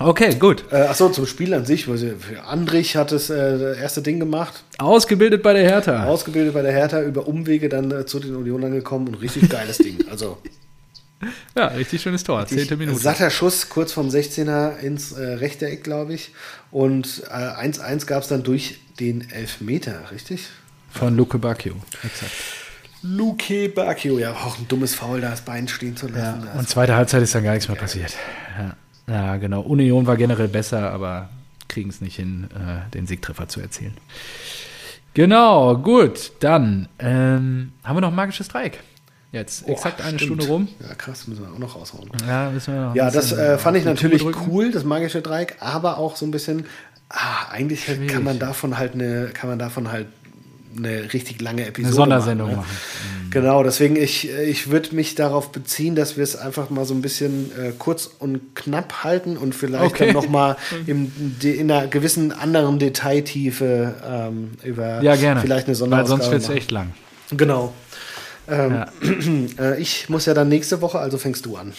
äh, Okay, gut. Äh, achso, zum Spiel an sich. weil sie- Für Andrich hat äh, das erste Ding gemacht. Ausgebildet bei der Hertha. Ausgebildet bei der Hertha, über Umwege dann äh, zu den Unionern gekommen und richtig geiles Ding. Also Ja, richtig schönes Tor. Zehnte Minute. satter Schuss kurz vom 16er ins äh, rechte Eck, glaube ich. Und äh, 1-1 gab es dann durch den Elfmeter, richtig? Von Luke Bacchio. Exakt. Luke Bacchio, ja, auch ein dummes Foul, da das Bein stehen zu lassen. Das- Und zweite Halbzeit ist dann gar nichts mehr passiert. Ja, ja genau. Union war generell besser, aber kriegen es nicht hin, äh, den Siegtreffer zu erzielen. Genau, gut. Dann ähm, haben wir noch ein magisches Dreieck. Jetzt Oh, exakt eine stimmt. Stunde rum. Ja, krass, müssen wir auch noch raushauen. Ja, müssen wir noch Ja, das bisschen äh, fand ich natürlich cool, das magische Dreieck, aber auch so ein bisschen, ah, eigentlich Schwierig. kann man davon halt eine, kann man davon halt eine richtig lange Episode Eine Sondersendung machen. ne? machen. Genau, deswegen ich, ich würde mich darauf beziehen, dass wir es einfach mal so ein bisschen äh, kurz und knapp halten und vielleicht Okay. dann nochmal in, in einer gewissen anderen Detailtiefe ähm, über Ja, gerne. vielleicht eine Weil Sonderausgabe sonst wird es echt lang. Genau. Ähm, Ja. äh, ich muss ja dann nächste Woche, also fängst du an.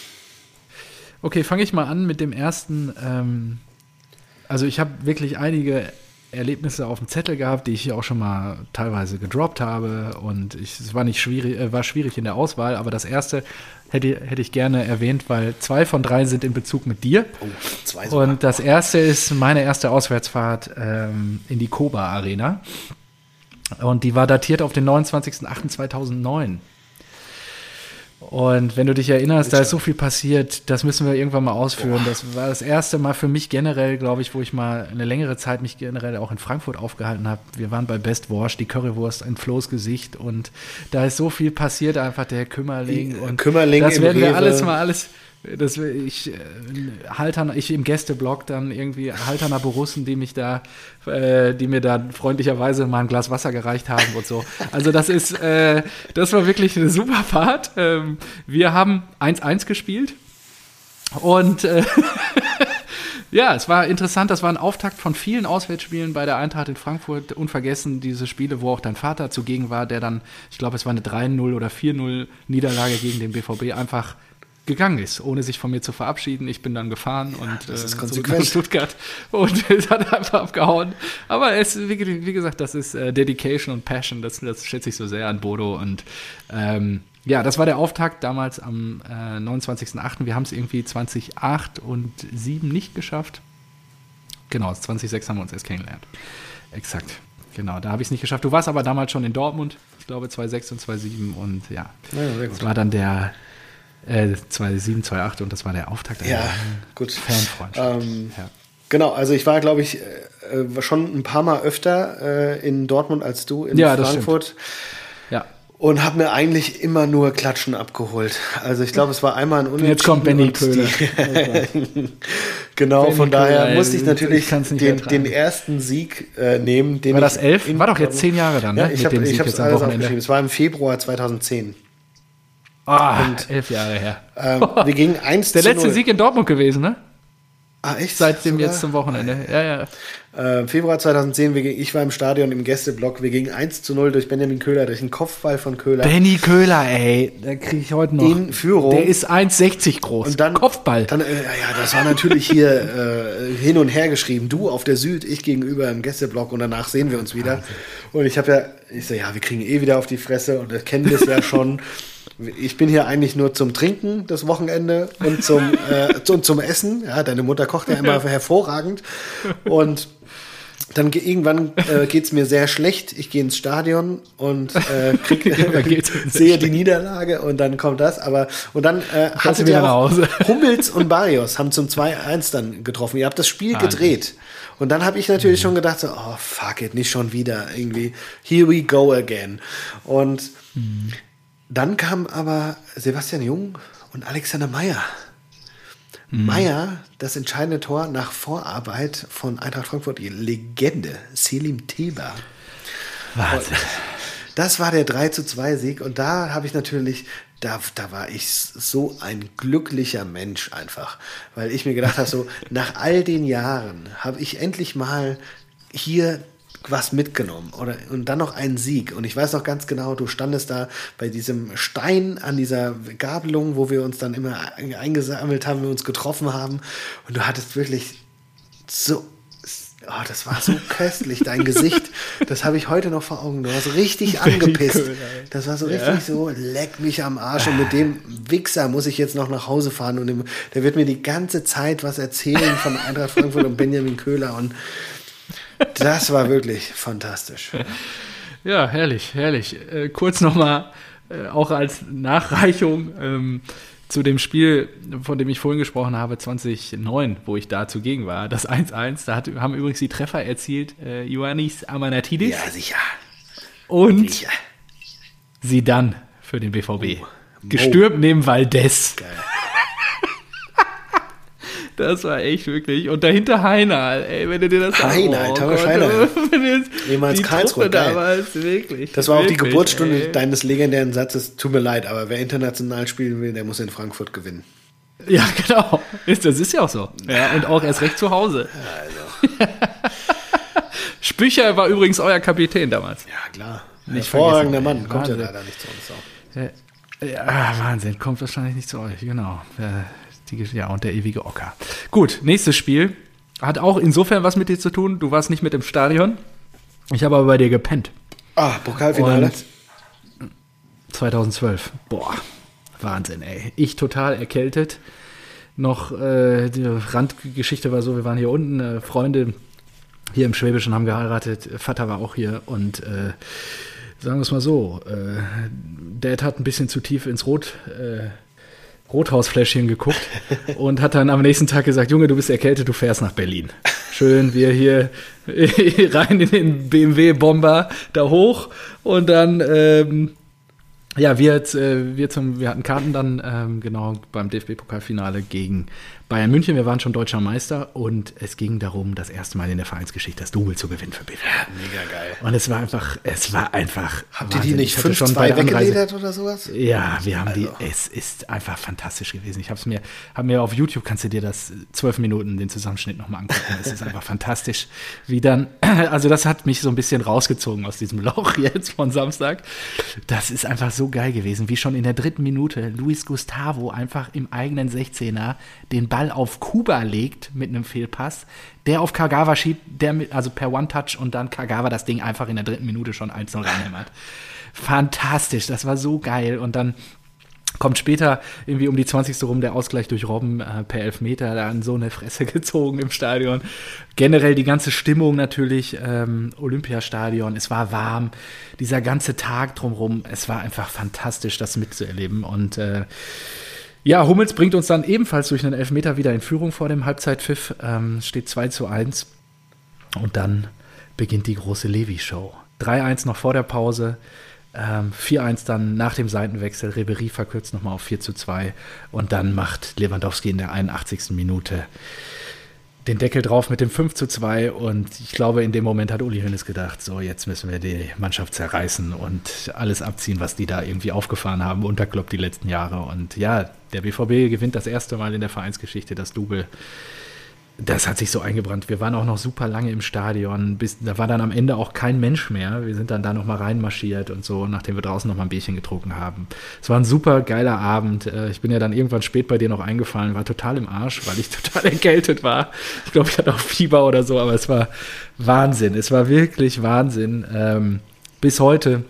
Okay, fange ich mal an mit dem ersten. Ähm, also ich habe wirklich einige Erlebnisse auf dem Zettel gehabt, die ich hier auch schon mal teilweise gedroppt habe und ich, es war nicht schwierig, äh, war schwierig in der Auswahl, aber das erste hätte, hätte ich gerne erwähnt, weil zwei von drei sind in Bezug mit dir. Oh, zwei sogar. Und das erste ist meine erste Auswärtsfahrt ähm, in die Koba Arena. Und die war datiert auf den 29.08.2009. Und wenn du dich erinnerst, da ist so viel passiert, das müssen wir irgendwann mal ausführen. Das war das erste Mal für mich generell, glaube ich, wo ich mal eine längere Zeit mich generell auch in Frankfurt aufgehalten habe. Wir waren bei Best Wurst, die Currywurst in Flo's Gesicht und da ist so viel passiert, einfach der Kümmerling. Die, Und Kümmerling das werden wir Rewe. alles mal alles. Das, ich äh, Haltern, ich im Gästeblock dann irgendwie Halterner Borussen, die mich da, äh, die mir da freundlicherweise mal ein Glas Wasser gereicht haben und so. Also das ist, äh, das war wirklich eine super Fahrt. Ähm, wir haben 1-1 gespielt und äh, ja, es war interessant. Das war ein Auftakt von vielen Auswärtsspielen bei der Eintracht in Frankfurt. Unvergessen diese Spiele, wo auch dein Vater zugegen war, der dann, ich glaube, es war eine 3-0 oder 4-0 Niederlage gegen den BVB einfach gegangen ist, ohne sich von mir zu verabschieden. Ich bin dann gefahren und das ist äh, konsequent. Stuttgart und es hat einfach abgehauen. Aber es, wie, wie gesagt, das ist äh, Dedication und Passion. Das, das schätze ich so sehr an Bodo und ähm, ja, das war der Auftakt damals am äh, 29.08. Wir haben es irgendwie 2008 und 7 nicht geschafft. Genau, 2006 haben wir uns erst kennengelernt. Exakt. Genau, da habe ich es nicht geschafft. Du warst aber damals schon in Dortmund, ich glaube 2006 und 2007 und ja, Ja, das war dann der äh, 2007, 2008 und das war der Auftakt. Ja, gut. Fanfreundschaft. Ähm, ja. Genau, also ich war, glaube ich, äh, äh, schon ein paar Mal öfter äh, in Dortmund als du in Ja, das Frankfurt ja. und habe mir eigentlich immer nur Klatschen abgeholt. Also ich glaube, es war einmal ein Unentschieden. Jetzt kommt Benny Köhler. genau, Benny von daher Köhler, musste ich natürlich den, den ersten Sieg äh, nehmen. Den War das elf? War doch jetzt zehn Jahre dann, ne? Ja, ich habe es am alles Wochenende. aufgeschrieben. Es war im Februar 2010. Ah, elf Jahre her. Ähm, wir gingen 1 Der letzte 0. Sieg in Dortmund gewesen, ne? Ah, echt? Seitdem Sogar? jetzt zum Wochenende. Ja, ja. Äh, Februar 2010, wir, ich war im Stadion im Gästeblock. Wir gingen 1 zu 0 durch Benjamin Köhler, durch einen Kopfball von Köhler. Benny Köhler, ey, da kriege ich heute noch. In Führung. Der ist 1,60 groß. Und dann Kopfball. Dann, äh, ja, das war natürlich hier äh, hin und her geschrieben. Du auf der Süd, ich gegenüber im Gästeblock und danach sehen wir uns wieder. Und ich habe ja, ich so, ja, wir kriegen eh wieder auf die Fresse und das kennen wir es ja schon. Ich bin hier eigentlich nur zum Trinken das Wochenende und zum, äh, und zum Essen. Ja, deine Mutter kocht ja immer hervorragend. Und dann ge- irgendwann äh, geht es mir sehr schlecht. Ich gehe ins Stadion und äh, krieg, sehe die Niederlage und dann kommt das. Aber und dann äh, du wieder Hause. Hummels und Barrios haben zum 2-1 dann getroffen. Ihr habt das Spiel Wahnsinn. gedreht. Und dann habe ich natürlich schon gedacht, so, oh fuck it, nicht schon wieder irgendwie. Here we go again. Und dann kam aber Sebastian Jung und Alexander Meyer. Meyer, das entscheidende Tor nach Vorarbeit von Eintracht Frankfurt, die Legende, Selim Teba. Wahnsinn. Das war der 3 zu 2 Sieg und da habe ich natürlich, da, da war ich so ein glücklicher Mensch einfach, weil ich mir gedacht habe, so nach all den Jahren habe ich endlich mal hier was mitgenommen oder und dann noch einen Sieg und ich weiß noch ganz genau, du standest da bei diesem Stein an dieser Gabelung, wo wir uns dann immer eingesammelt haben, wir uns getroffen haben und du hattest wirklich so Oh, das war so köstlich, dein Gesicht. Das habe ich heute noch vor Augen. Du warst richtig angepisst. Das war so richtig so, leck mich am Arsch. Und mit dem Wichser muss ich jetzt noch nach Hause fahren. Und dem, der wird mir die ganze Zeit was erzählen von Eintracht Frankfurt und Benjamin Köhler. Und das war wirklich fantastisch. Ja, herrlich, herrlich. Äh, kurz nochmal, äh, auch als Nachreichung ähm, zu dem Spiel, von dem ich vorhin gesprochen habe, 2009, wo ich da zugegen war, das 1-1. Da hat, haben übrigens die Treffer erzielt äh, Ioannis Amanatidis Ja, sicher. und sicher. sie dann für den BVB. Gestürmt neben Valdez. Geil. Das war echt wirklich. Und dahinter Heiner, ey, wenn du dir das Heiner, oh Thomas Gott, Ehemals die Karlsruhe, Truppe geil. damals, wirklich. Das war auch die wirklich, Geburtsstunde ey. deines legendären Satzes. Tut mir leid, aber wer international spielen will, der muss in Frankfurt gewinnen. Ja, genau. Das ist ja auch so. Ja, und auch erst recht zu Hause. Also. Spücher war übrigens euer Kapitän damals. Ja, klar. Nicht Hervorragender vergessen, Mann. Kommt ja Wahnsinn. leider nicht zu uns auch. Ja, Wahnsinn. Kommt wahrscheinlich nicht zu euch. Genau. Äh, Die, ja, und der ewige Ocker. Gut, nächstes Spiel. Hat auch insofern was mit dir zu tun. Du warst nicht mit im Stadion. Ich habe aber bei dir gepennt. Ah, Pokalfinale. Und 2012. Boah, Wahnsinn, ey. Ich total erkältet. Noch äh, die Randgeschichte war so, wir waren hier unten, äh, Freunde hier im Schwäbischen haben geheiratet, Vater war auch hier und äh, sagen wir es mal so, äh, Dad hat ein bisschen zu tief ins Rot, äh, Rothausfläschchen geguckt und hat dann am nächsten Tag gesagt, Junge, du bist erkältet, du fährst nach Berlin. Schön, wir hier rein in den BMW-Bomber da hoch und dann ähm, ja, wir, jetzt, äh, wir, zum, wir hatten Karten dann ähm, genau beim DFB-Pokalfinale gegen Bayern München. Wir waren schon deutscher Meister und es ging darum, das erste Mal in der Vereinsgeschichte das Double zu gewinnen für BVB. Mega geil. Und es war einfach, es war einfach. Habt ihr die nicht Ich hatte schon 5-2 bei der Anreise- weggeledert oder sowas? ja, wir haben die. Also. Es ist einfach fantastisch gewesen. Ich habe es mir, hab mir auf YouTube kannst du dir das zwölf Minuten den Zusammenschnitt nochmal angucken. Es ist einfach fantastisch, wie dann. Also das hat mich so ein bisschen rausgezogen aus diesem Loch jetzt von Samstag. Das ist einfach so geil gewesen, wie schon in der dritten Minute Luis Gustavo einfach im eigenen 16er den Ball auf Kuba legt mit einem Fehlpass, der auf Kagawa schiebt, der mit, also per One-Touch und dann Kagawa das Ding einfach in der dritten Minute schon 1-0 reinhämmert. Fantastisch, das war so geil. Und dann kommt später irgendwie um die 20. rum der Ausgleich durch Robben äh, per Elfmeter, da an so eine Fresse gezogen im Stadion. Generell die ganze Stimmung natürlich, ähm, Olympiastadion, es war warm, dieser ganze Tag drumherum, es war einfach fantastisch, das mitzuerleben. Und äh, ja, Hummels bringt uns dann ebenfalls durch einen Elfmeter wieder in Führung vor dem Halbzeitpfiff, ähm, steht 2 zu 1. Und dann beginnt die große Levi-Show. 3-1 noch vor der Pause. Ähm, 4-1 dann nach dem Seitenwechsel. Ribery verkürzt nochmal auf 4 zu 2. Und dann macht Lewandowski in der 81. Minute den Deckel drauf mit dem 5 zu 2. Und ich glaube, in dem Moment hat Uli Hoeneß gedacht, so jetzt müssen wir die Mannschaft zerreißen und alles abziehen, was die da irgendwie aufgefahren haben, unterkloppt die letzten Jahre. Und ja, der BVB gewinnt das erste Mal in der Vereinsgeschichte das Double das hat sich so eingebrannt. Wir waren auch noch super lange im Stadion. Bis, da war dann am Ende auch kein Mensch mehr. Wir sind dann da nochmal reinmarschiert und so, nachdem wir draußen nochmal ein Bierchen getrunken haben. Es war ein super geiler Abend. Äh, Ich bin ja dann irgendwann spät bei dir noch eingefallen, war total im Arsch, weil ich total erkältet war. Ich glaube, ich hatte auch Fieber oder so, aber es war Wahnsinn. Es war wirklich Wahnsinn. Ähm, bis heute,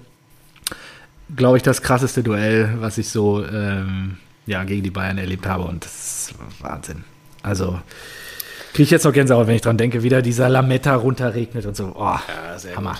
glaube ich, das krasseste Duell, was ich so ähm, ja, gegen die Bayern erlebt habe. Und das ist Wahnsinn. Also, Kriege ich jetzt noch Gänsehaut, wenn ich dran denke, wieder dieser Lametta runterregnet und so. Oh, Ja, sehr Hammer. gut.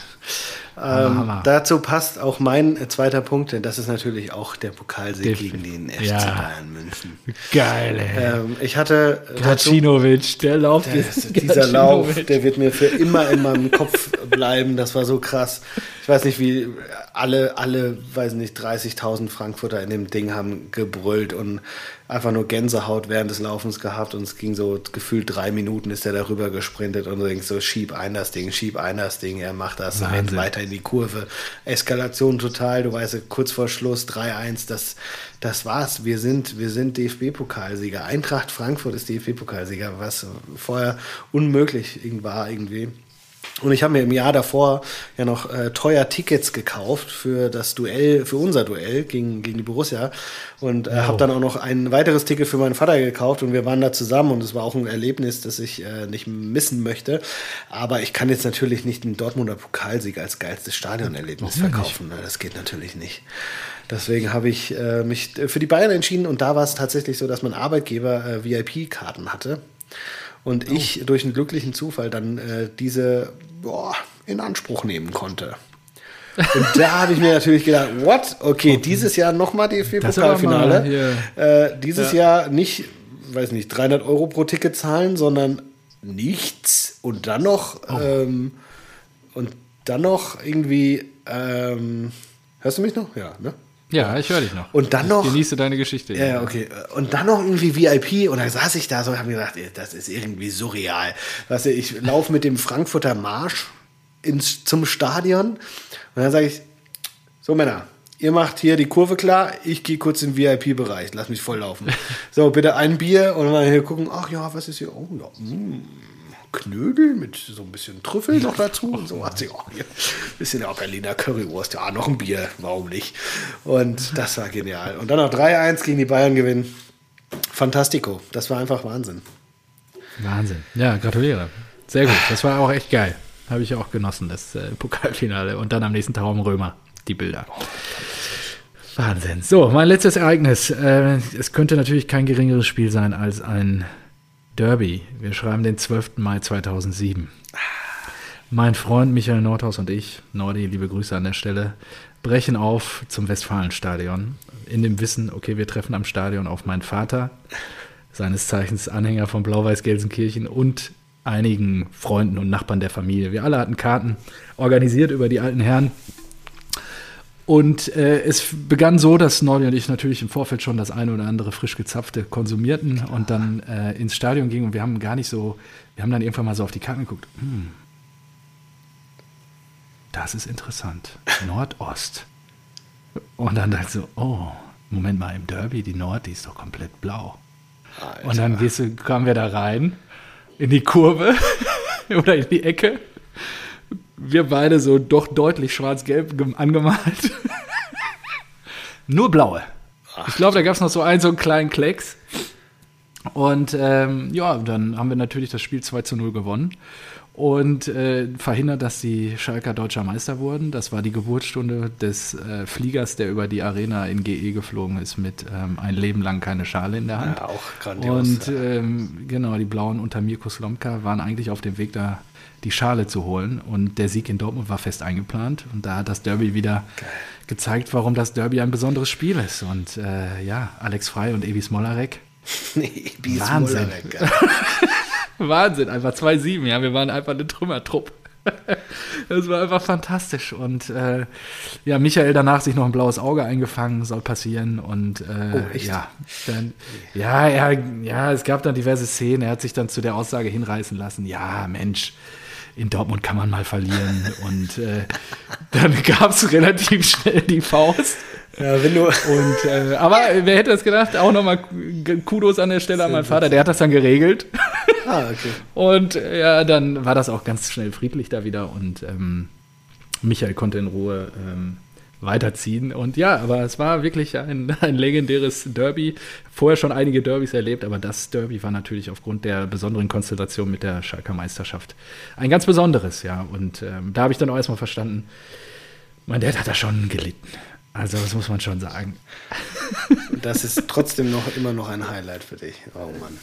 Ähm, Hammer. dazu passt auch mein zweiter Punkt, denn das ist natürlich auch der Pokalsieg gegen den FC Ja. Bayern München. Geil, ey. Ähm, ich hatte äh, Gacinovic, der Lauf. der, dieser Lauf, der wird mir für immer in meinem Kopf bleiben. Das war so krass. Ich weiß nicht, wie alle, alle, weiß nicht, 30.000 Frankfurter in dem Ding haben gebrüllt und einfach nur Gänsehaut während des Laufens gehabt und es ging so gefühlt drei Minuten ist er darüber gesprintet und du denkst so, schieb ein das Ding, schieb ein das Ding, er macht das, Wahnsinn. weiter in die Kurve. Eskalation total, du weißt, kurz vor Schluss 3-1, das, das war's. Wir sind, wir sind DFB-Pokalsieger. Eintracht Frankfurt ist DFB-Pokalsieger, was vorher unmöglich war irgendwie. Und ich habe mir im Jahr davor ja noch äh, teuer Tickets gekauft für das Duell, für unser Duell gegen, gegen die Borussia. Und äh, habe dann auch noch ein weiteres Ticket für meinen Vater gekauft und wir waren da zusammen und es war auch ein Erlebnis, das ich äh, nicht missen möchte. Aber ich kann jetzt natürlich nicht einen Dortmunder Pokalsieg als geilstes Stadionerlebnis verkaufen. Ne? Das geht natürlich nicht. Deswegen habe ich äh, mich für die Bayern entschieden und da war es tatsächlich so, dass mein Arbeitgeber äh, VIP-Karten hatte. Und Oh. ich durch einen glücklichen Zufall dann äh, diese boah, in Anspruch nehmen konnte. Und da habe ich mir natürlich gedacht, what? Okay, dieses Jahr nochmal DFB-Pokalfinale. Äh, dieses Jahr nicht, weiß nicht, 300 Euro pro Ticket zahlen, sondern nichts. Und dann noch, Oh. ähm, und dann noch irgendwie, ähm, hörst du mich noch? Ja, ne? Ja, ich höre dich noch. Und dann noch- Genieße deine Geschichte. Ja, ja, okay. Und dann noch irgendwie VIP und dann saß ich da so und habe mir gedacht, das ist irgendwie surreal. Weißt du, ich laufe mit dem Frankfurter Marsch ins, zum Stadion und dann sage ich, so Männer, ihr macht hier die Kurve klar, ich gehe kurz in den VIP-Bereich, lass mich voll laufen. so, bitte ein Bier und dann hier gucken, ach ja, was ist hier? Oh ja, mm, Knödel mit so ein bisschen Trüffel noch dazu und so. Also, ja, hier, bisschen ja, Berliner Currywurst, ja, noch ein Bier, warum nicht? Und das war genial. Und dann noch 3-1 gegen die Bayern gewinnen. Fantastico, das war einfach Wahnsinn. Wahnsinn. Ja, gratuliere. Sehr gut. Das war auch echt geil. Habe ich auch genossen, das äh, Pokalfinale. Und dann am nächsten Tag im Römer, die Bilder. Wahnsinn. So, mein letztes Ereignis. Äh, es könnte natürlich kein geringeres Spiel sein als ein Derby. Wir schreiben den 12. Mai 2007. Mein Freund Michael Nordhaus und ich, Nordi, liebe Grüße an der Stelle, brechen auf zum Westfalenstadion. In dem Wissen, okay, wir treffen am Stadion auf meinen Vater, seines Zeichens Anhänger von Blau-Weiß-Gelsenkirchen und einigen Freunden und Nachbarn der Familie. Wir alle hatten Karten organisiert über die alten Herren. Und äh, es begann so, dass Nordi und ich natürlich im Vorfeld schon das eine oder andere frisch gezapfte konsumierten und dann äh, ins Stadion gingen und wir haben gar nicht so, wir haben dann irgendwann mal so auf die Karten geguckt. Hm, das ist interessant. Nordost. Und dann dachte ich so, oh, Moment mal, im Derby, die Nord, die ist doch komplett blau. Und dann gehst du, kamen wir da rein, in die Kurve oder in die Ecke. Wir beide so doch deutlich schwarz-gelb gem- angemalt. Nur blaue. Ich glaube, da gab es noch so einen, so einen kleinen Klecks. Und ähm, ja, dann haben wir natürlich das Spiel 2 zu 0 gewonnen und äh, verhindert, dass die Schalker deutscher Meister wurden. Das war die Geburtsstunde des äh, Fliegers, der über die Arena in GE geflogen ist mit ähm, ein Leben lang keine Schale in der Hand. Ja, auch grandios. Und ähm, genau, die Blauen unter Mirko Slomka waren eigentlich auf dem Weg, da die Schale zu holen. Und der Sieg in Dortmund war fest eingeplant. Und da hat das Derby wieder gezeigt, warum das Derby ein besonderes Spiel ist. Und äh, ja, Alex Frei und Evi Smolarek. nee, Bies Wahnsinn. Mullerek, ja. Wahnsinn, einfach 2-7, ja. Wir waren einfach eine Trümmertrupp. Das war einfach fantastisch. Und äh, ja, Michael danach sich noch ein blaues Auge eingefangen, soll passieren. Und äh, Oh, ja, dann, ja, ja, ja, es gab dann diverse Szenen. Er hat sich dann zu der Aussage hinreißen lassen, ja, Mensch, in Dortmund kann man mal verlieren. Und äh, dann gab es relativ schnell die Faust. ja, wenn du. Und, äh, aber wer hätte das gedacht? Auch nochmal Kudos an der Stelle an meinen Vater, der hat das dann geregelt. Ah, okay. Und ja, dann war das auch ganz schnell friedlich da wieder und ähm, Michael konnte in Ruhe ähm, weiterziehen. Und ja, aber es war wirklich ein, ein legendäres Derby. Vorher schon einige Derbys erlebt, aber das Derby war natürlich aufgrund der besonderen Konstellation mit der Schalker Meisterschaft ein ganz besonderes, ja. Und ähm, da habe ich dann auch erstmal verstanden, mein Dad hat da schon gelitten. Also das muss man schon sagen. Das ist trotzdem noch immer noch ein Highlight für dich. Oh Mann.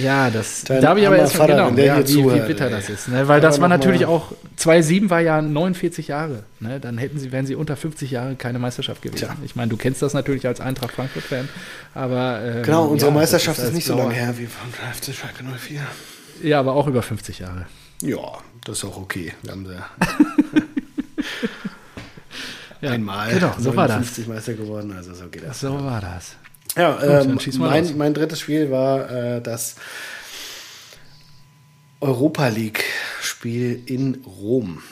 Ja, das Dein da habe ich aber erst Vater, genau, ja, wie, wie bitter ey. das ist. Ne? Weil Aber das war noch mal- natürlich auch, 2007 war ja 49 Jahre. Ne? Dann hätten sie, wären sie unter 50 Jahre keine Meisterschaft gewesen. Tja. Ich meine, du kennst das natürlich als Eintracht Frankfurt-Fan, aber ähm, Genau, unsere ja, Meisterschaft ist, als nicht so lange her wie von FC Schalke 04. Ja, aber auch über 50 Jahre. Ja, das ist auch okay. Wir haben ja Ja, einmal Genau, so war das. 59 Meister geworden, also so geht das. So war das. Ja, dann ähm, mein, mein drittes Spiel war äh, das Europa League-Spiel in Rom.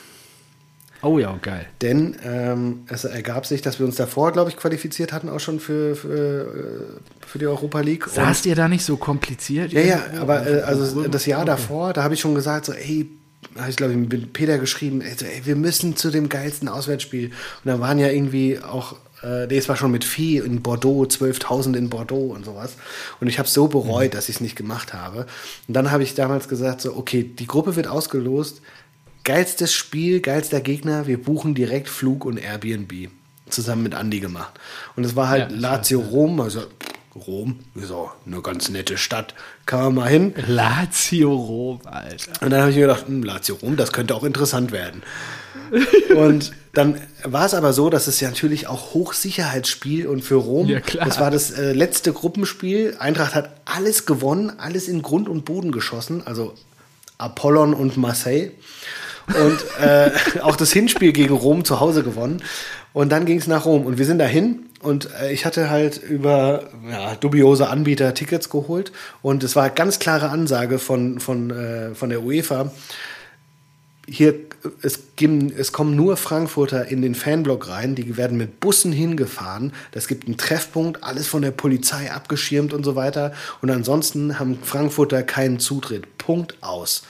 Oh ja, geil. Denn ähm, es ergab sich, dass wir uns davor, glaube ich, qualifiziert hatten, auch schon für, für, äh, für die Europa League. Saßt ihr da nicht so kompliziert? Ja, ja, aber äh, also Okay. das Jahr davor, da habe ich schon gesagt, so, ey, habe ich glaube ich mit Peter geschrieben, ey, so, ey, wir müssen zu dem geilsten Auswärtsspiel. Und da waren ja irgendwie auch, äh, nee, es war schon mit Vieh in Bordeaux, 12.000 in Bordeaux und sowas. Und ich habe so bereut, dass ich es nicht gemacht habe. Und dann habe ich damals gesagt, so, okay, die Gruppe wird ausgelost, geilstes Spiel, geilster Gegner, wir buchen direkt Flug und Airbnb. Zusammen mit Andy gemacht. Und es war halt Ja, Lazio Rom, also Rom, so eine ganz nette Stadt, kann man mal hin. Lazio Rom, Alter. Und dann habe ich mir gedacht, hm, Lazio Rom, das könnte auch interessant werden. und dann war es aber so, dass es ja natürlich auch Hochsicherheitsspiel und für Rom, Ja, klar. das war das äh, letzte Gruppenspiel. Eintracht hat alles gewonnen, alles in Grund und Boden geschossen, also Apollon und Marseille. Und äh, auch das Hinspiel gegen Rom zu Hause gewonnen. Und dann ging es nach Rom. Und wir sind dahin. Und äh, ich hatte halt über ja, dubiose Anbieter Tickets geholt. Und es war ganz klare Ansage von, von, äh, von der UEFA. Hier, es, geben, es kommen nur Frankfurter in den Fanblock rein. Die werden mit Bussen hingefahren. Das gibt einen Treffpunkt, alles von der Polizei abgeschirmt und so weiter. Und ansonsten haben Frankfurter keinen Zutritt. Punkt aus.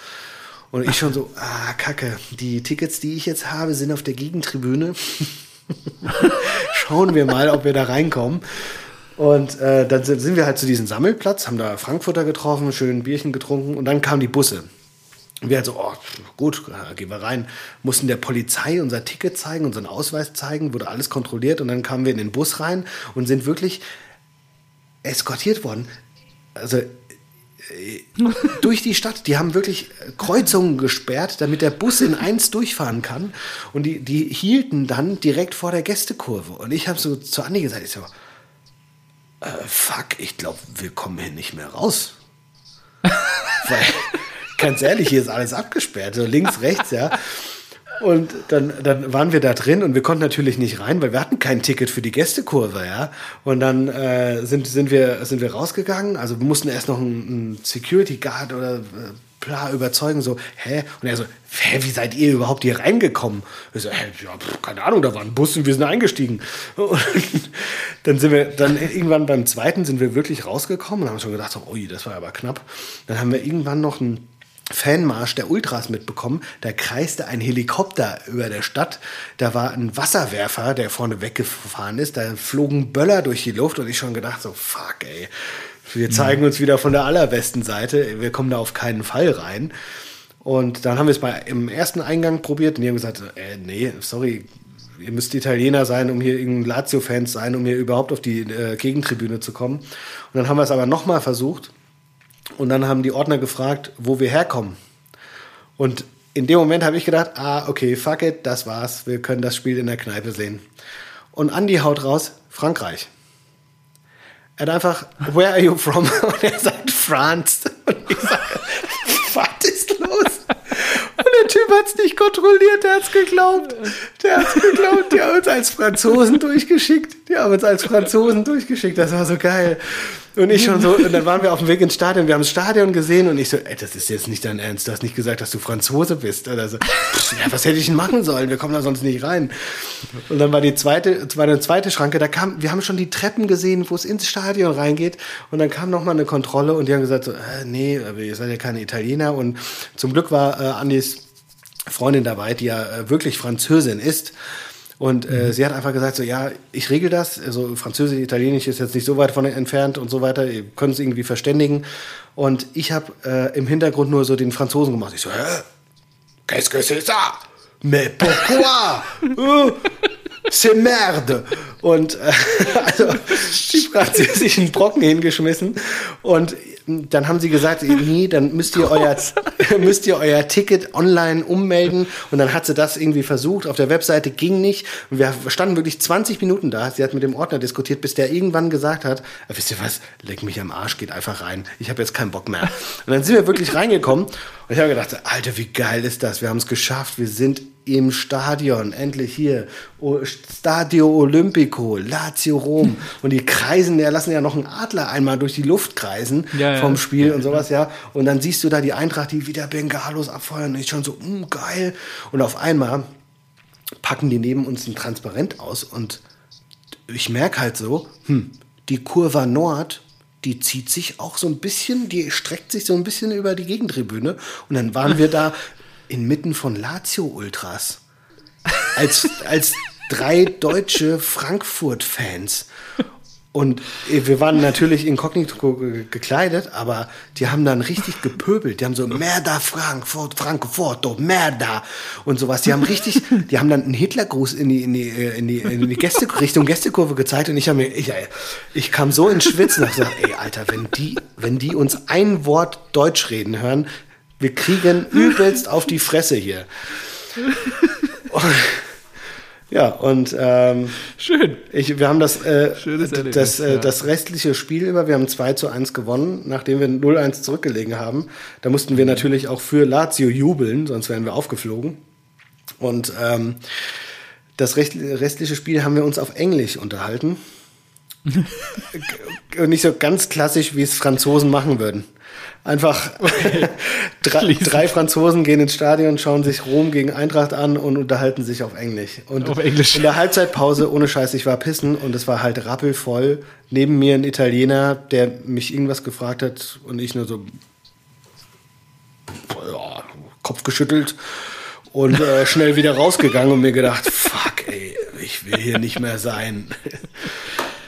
Und ich schon so, ah, kacke, die Tickets, die ich jetzt habe, sind auf der Gegentribüne. Schauen wir mal, ob wir da reinkommen. Und äh, dann sind, wir halt zu diesem Sammelplatz, haben da Frankfurter getroffen, schön Bierchen getrunken und dann kamen die Busse. Und wir halt so, oh, gut, äh, gehen wir rein. Mussten der Polizei unser Ticket zeigen, unseren Ausweis zeigen, wurde alles kontrolliert und dann kamen wir in den Bus rein und sind wirklich eskortiert worden. Also durch die Stadt. Die haben wirklich Kreuzungen gesperrt, damit der Bus in eins durchfahren kann. Und die, die hielten dann direkt vor der Gästekurve. Und ich habe so zu Andi gesagt, ich so, äh, fuck, ich glaube, wir kommen hier nicht mehr raus. Weil, ganz ehrlich, hier ist alles abgesperrt, so links, rechts, ja. Und dann, dann waren wir da drin und wir konnten natürlich nicht rein, weil wir hatten kein Ticket für die Gästekurve, ja. Und dann äh, sind, sind, wir, sind wir rausgegangen. Also wir mussten erst noch einen, einen Security Guard oder äh, bla überzeugen, so, hä? Und er so, hä, wie seid ihr überhaupt hier reingekommen? Ich so, hä, ja, pf, keine Ahnung, da war ein Bus und wir sind eingestiegen. Und dann sind wir, dann irgendwann beim zweiten sind wir wirklich rausgekommen und haben schon gedacht, so, ui, das war aber knapp. Dann haben wir irgendwann noch einen Fanmarsch der Ultras mitbekommen. Da kreiste ein Helikopter über der Stadt. Da war ein Wasserwerfer, der vorne weggefahren ist. Da flogen Böller durch die Luft und ich schon gedacht so, fuck, ey. Wir zeigen uns wieder von der allerbesten Seite. Wir kommen da auf keinen Fall rein. Und dann haben wir es bei im ersten Eingang probiert und die haben gesagt, äh, nee, sorry, ihr müsst Italiener sein, um hier Lazio-Fans sein, um hier überhaupt auf die äh, Gegentribüne zu kommen. Und dann haben wir es aber nochmal versucht. Und dann haben die Ordner gefragt, wo wir herkommen. Und in dem Moment habe ich gedacht, ah, okay, fuck it, das war's. Wir können das Spiel in der Kneipe sehen. Und Andy haut raus, Frankreich. Er hat einfach, where are you from? Und er sagt, France. Und ich sage, was ist los? Typ es nicht kontrolliert, der hat es geglaubt. Der hat es geglaubt, die haben uns als Franzosen durchgeschickt. Die haben uns als Franzosen durchgeschickt, das war so geil. Und ich schon so, und dann waren wir auf dem Weg ins Stadion, wir haben das Stadion gesehen und ich so, ey, das ist jetzt nicht dein Ernst, du hast nicht gesagt, dass du Franzose bist. Oder so, ja, was hätte ich denn machen sollen? Wir kommen da sonst nicht rein. Und dann war die zweite, war eine zweite Schranke, da kam, wir haben schon die Treppen gesehen, wo es ins Stadion reingeht und dann kam nochmal eine Kontrolle und die haben gesagt so, äh, nee, ihr seid ja keine Italiener und zum Glück war äh, Andis Freundin dabei, die ja äh, wirklich Französin ist. Und äh, sie hat einfach gesagt, so ja, ich regel das. Also Französisch, Italienisch ist jetzt nicht so weit von entfernt und so weiter. Ihr könnt es irgendwie verständigen. Und ich habe äh, im Hintergrund nur so den Franzosen gemacht. Ich so, hä? Qu'est-ce que c'est ça? Mais pourquoi? C'est merde. Und äh, also die französischen Brocken hingeschmissen. Und dann haben sie gesagt, nee, dann müsst ihr euer, müsst ihr euer Ticket online ummelden. Und dann hat sie das irgendwie versucht. Auf der Webseite ging nicht. Und wir standen wirklich 20 Minuten da. Sie hat mit dem Ordner diskutiert, bis der irgendwann gesagt hat, "Ah, wisst ihr was, leck mich am Arsch, geht einfach rein. Ich habe jetzt keinen Bock mehr. Und dann sind wir wirklich reingekommen. Und ich habe gedacht, Alter, wie geil ist das? Wir haben es geschafft. Wir sind im Stadion, endlich hier. O- Stadio Olimpico, Lazio Rom. Und die kreisen, ja, lassen ja noch einen Adler einmal durch die Luft kreisen Ja, ja. vom Spiel und sowas, ja. Und dann siehst du da die Eintracht, die wieder Bengalos abfeuern. Und ich schon so, mm, geil. Und auf einmal packen die neben uns ein Transparent aus und ich merke halt so, hm, die Kurva Nord, die zieht sich auch so ein bisschen, die streckt sich so ein bisschen über die Gegentribüne. Und dann waren wir da inmitten von Lazio-Ultras. Als, als drei deutsche Frankfurt-Fans. Und wir waren natürlich inkognito ge- gekleidet, aber die haben dann richtig gepöbelt. Die haben so Merda Frankfurt, Frankfurt, Merda und sowas. Die haben richtig, die haben dann einen Hitlergruß in die, in die, in die, in die Gäste, Richtung Gästekurve gezeigt und ich habe mir, ich, ich kam so ins Schwitzen und gesagt, ey, Alter, wenn die, wenn die uns ein Wort Deutsch reden hören, wir kriegen übelst auf die Fresse hier. Ja, und ähm, Schön. ich, wir haben das, äh, Erlebnis, das, äh, ja. das restliche Spiel über, wir haben 2 zu 1 gewonnen, nachdem wir 0-1 zurückgelegen haben. Da mussten wir natürlich auch für Lazio jubeln, sonst wären wir aufgeflogen. Und ähm, das rest- restliche Spiel haben wir uns auf Englisch unterhalten. Und nicht so ganz klassisch, wie es Franzosen machen würden. Einfach drei, drei Franzosen gehen ins Stadion, schauen sich Rom gegen Eintracht an und unterhalten sich auf Englisch. Und Auf Englisch. in der Halbzeitpause, ohne Scheiß, ich war pissen und es war halt rappelvoll. Neben mir ein Italiener, der mich irgendwas gefragt hat und ich nur so ja, Kopf geschüttelt und äh, schnell wieder rausgegangen und mir gedacht, fuck, ey, ich will hier nicht mehr sein.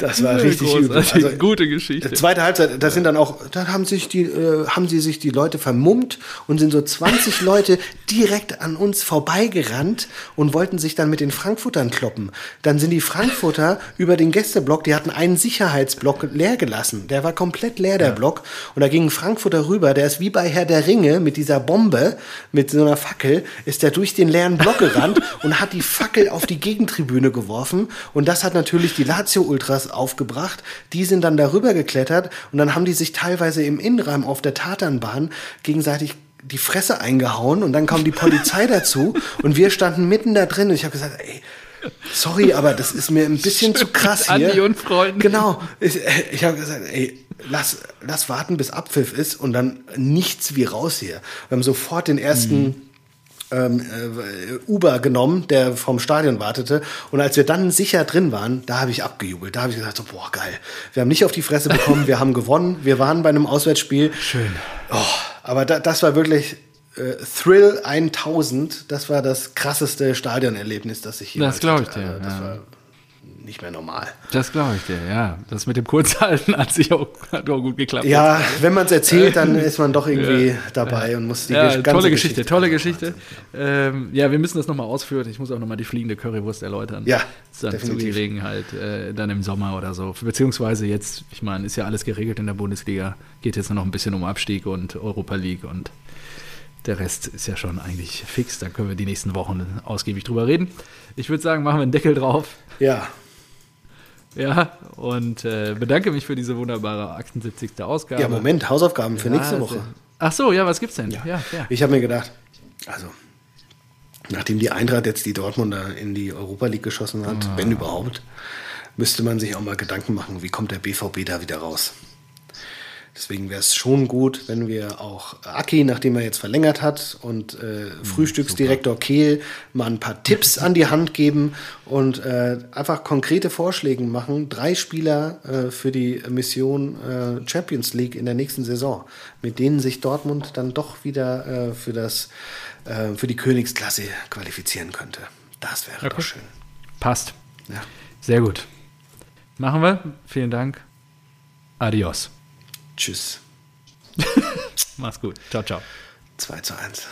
Das war richtig übel. Also, Gute Geschichte. Zweite Halbzeit, das sind dann auch, da haben sich die, äh, haben sie sich die Leute vermummt und sind so 20 Leute direkt an uns vorbeigerannt und wollten sich dann mit den Frankfurtern kloppen. Dann sind die Frankfurter über den Gästeblock, die hatten einen Sicherheitsblock leer gelassen. Der war komplett leer, der Block. Und da ging ein Frankfurter rüber, der ist wie bei Herr der Ringe mit dieser Bombe, mit so einer Fackel, ist der durch den leeren Block gerannt und hat die Fackel auf die Gegentribüne geworfen. Und das hat natürlich die Lazio-Ultras aufgebracht. Die sind dann darüber geklettert und dann haben die sich teilweise im Innenraum auf der Tatanbahn gegenseitig die Fresse eingehauen und dann kam die Polizei dazu und wir standen mitten da drin und ich habe gesagt, ey, sorry, aber das ist mir ein bisschen zu krass hier. Andi und Freunden. Genau. Ich, ich habe gesagt, ey, lass, lass warten, bis Abpfiff ist und dann nichts wie raus hier. Wir haben sofort den ersten ähm, äh, Uber genommen, der vom Stadion wartete. Und als wir dann sicher drin waren, da habe ich abgejubelt. Da habe ich gesagt, so, boah, geil. Wir haben nicht auf die Fresse bekommen, wir haben gewonnen. Wir waren bei einem Auswärtsspiel. Schön. Oh, aber da, das war wirklich äh, Thrill 1000. Das war das krasseste Stadionerlebnis, das ich jemals Das glaub ich hatte. dir, Also, das ja. war nicht mehr normal. Das glaube ich dir, ja. Das mit dem Kurzhalten hat sich auch, hat auch gut geklappt. Ja, wenn man es erzählt, dann ist man doch irgendwie dabei und muss die Ja, ganze tolle Geschichte, tolle Also, Geschichte. Ähm, ja, wir müssen das nochmal ausführen. Ich muss auch nochmal die fliegende Currywurst erläutern. Ja, dann zur definitiv. Gelegenheit, äh, dann im Sommer oder so. Beziehungsweise jetzt, ich meine, ist ja alles geregelt in der Bundesliga. Geht jetzt nur noch ein bisschen um Abstieg und Europa League und der Rest ist ja schon eigentlich fix. Da können wir die nächsten Wochen ausgiebig drüber reden. Ich würde sagen, machen wir einen Deckel drauf. Ja, Ja, und äh, bedanke mich für diese wunderbare 78. Ausgabe. ja, Moment, Hausaufgaben für nächste Ja, Woche. Ach so, ja, was gibt's denn? Ja, ja. Ich habe mir gedacht, also, nachdem die Eintracht jetzt die Dortmunder in die Europa League geschossen hat, Ah. wenn überhaupt, müsste man sich auch mal Gedanken machen, wie kommt der BVB da wieder raus. Deswegen wäre es schon gut, wenn wir auch Aki, nachdem er jetzt verlängert hat, und äh, Hm, Frühstücksdirektor Kehl mal ein paar Tipps an die Hand geben und äh, einfach konkrete Vorschläge machen. Drei Spieler äh, für die Mission äh, Champions League in der nächsten Saison, mit denen sich Dortmund dann doch wieder äh, für, das, äh, für die Königsklasse qualifizieren könnte. Das wäre doch Okay. schön. Passt. Ja. Sehr gut. Machen wir. Vielen Dank. Adios. Tschüss. Mach's gut. Ciao, ciao. 2 zu 1.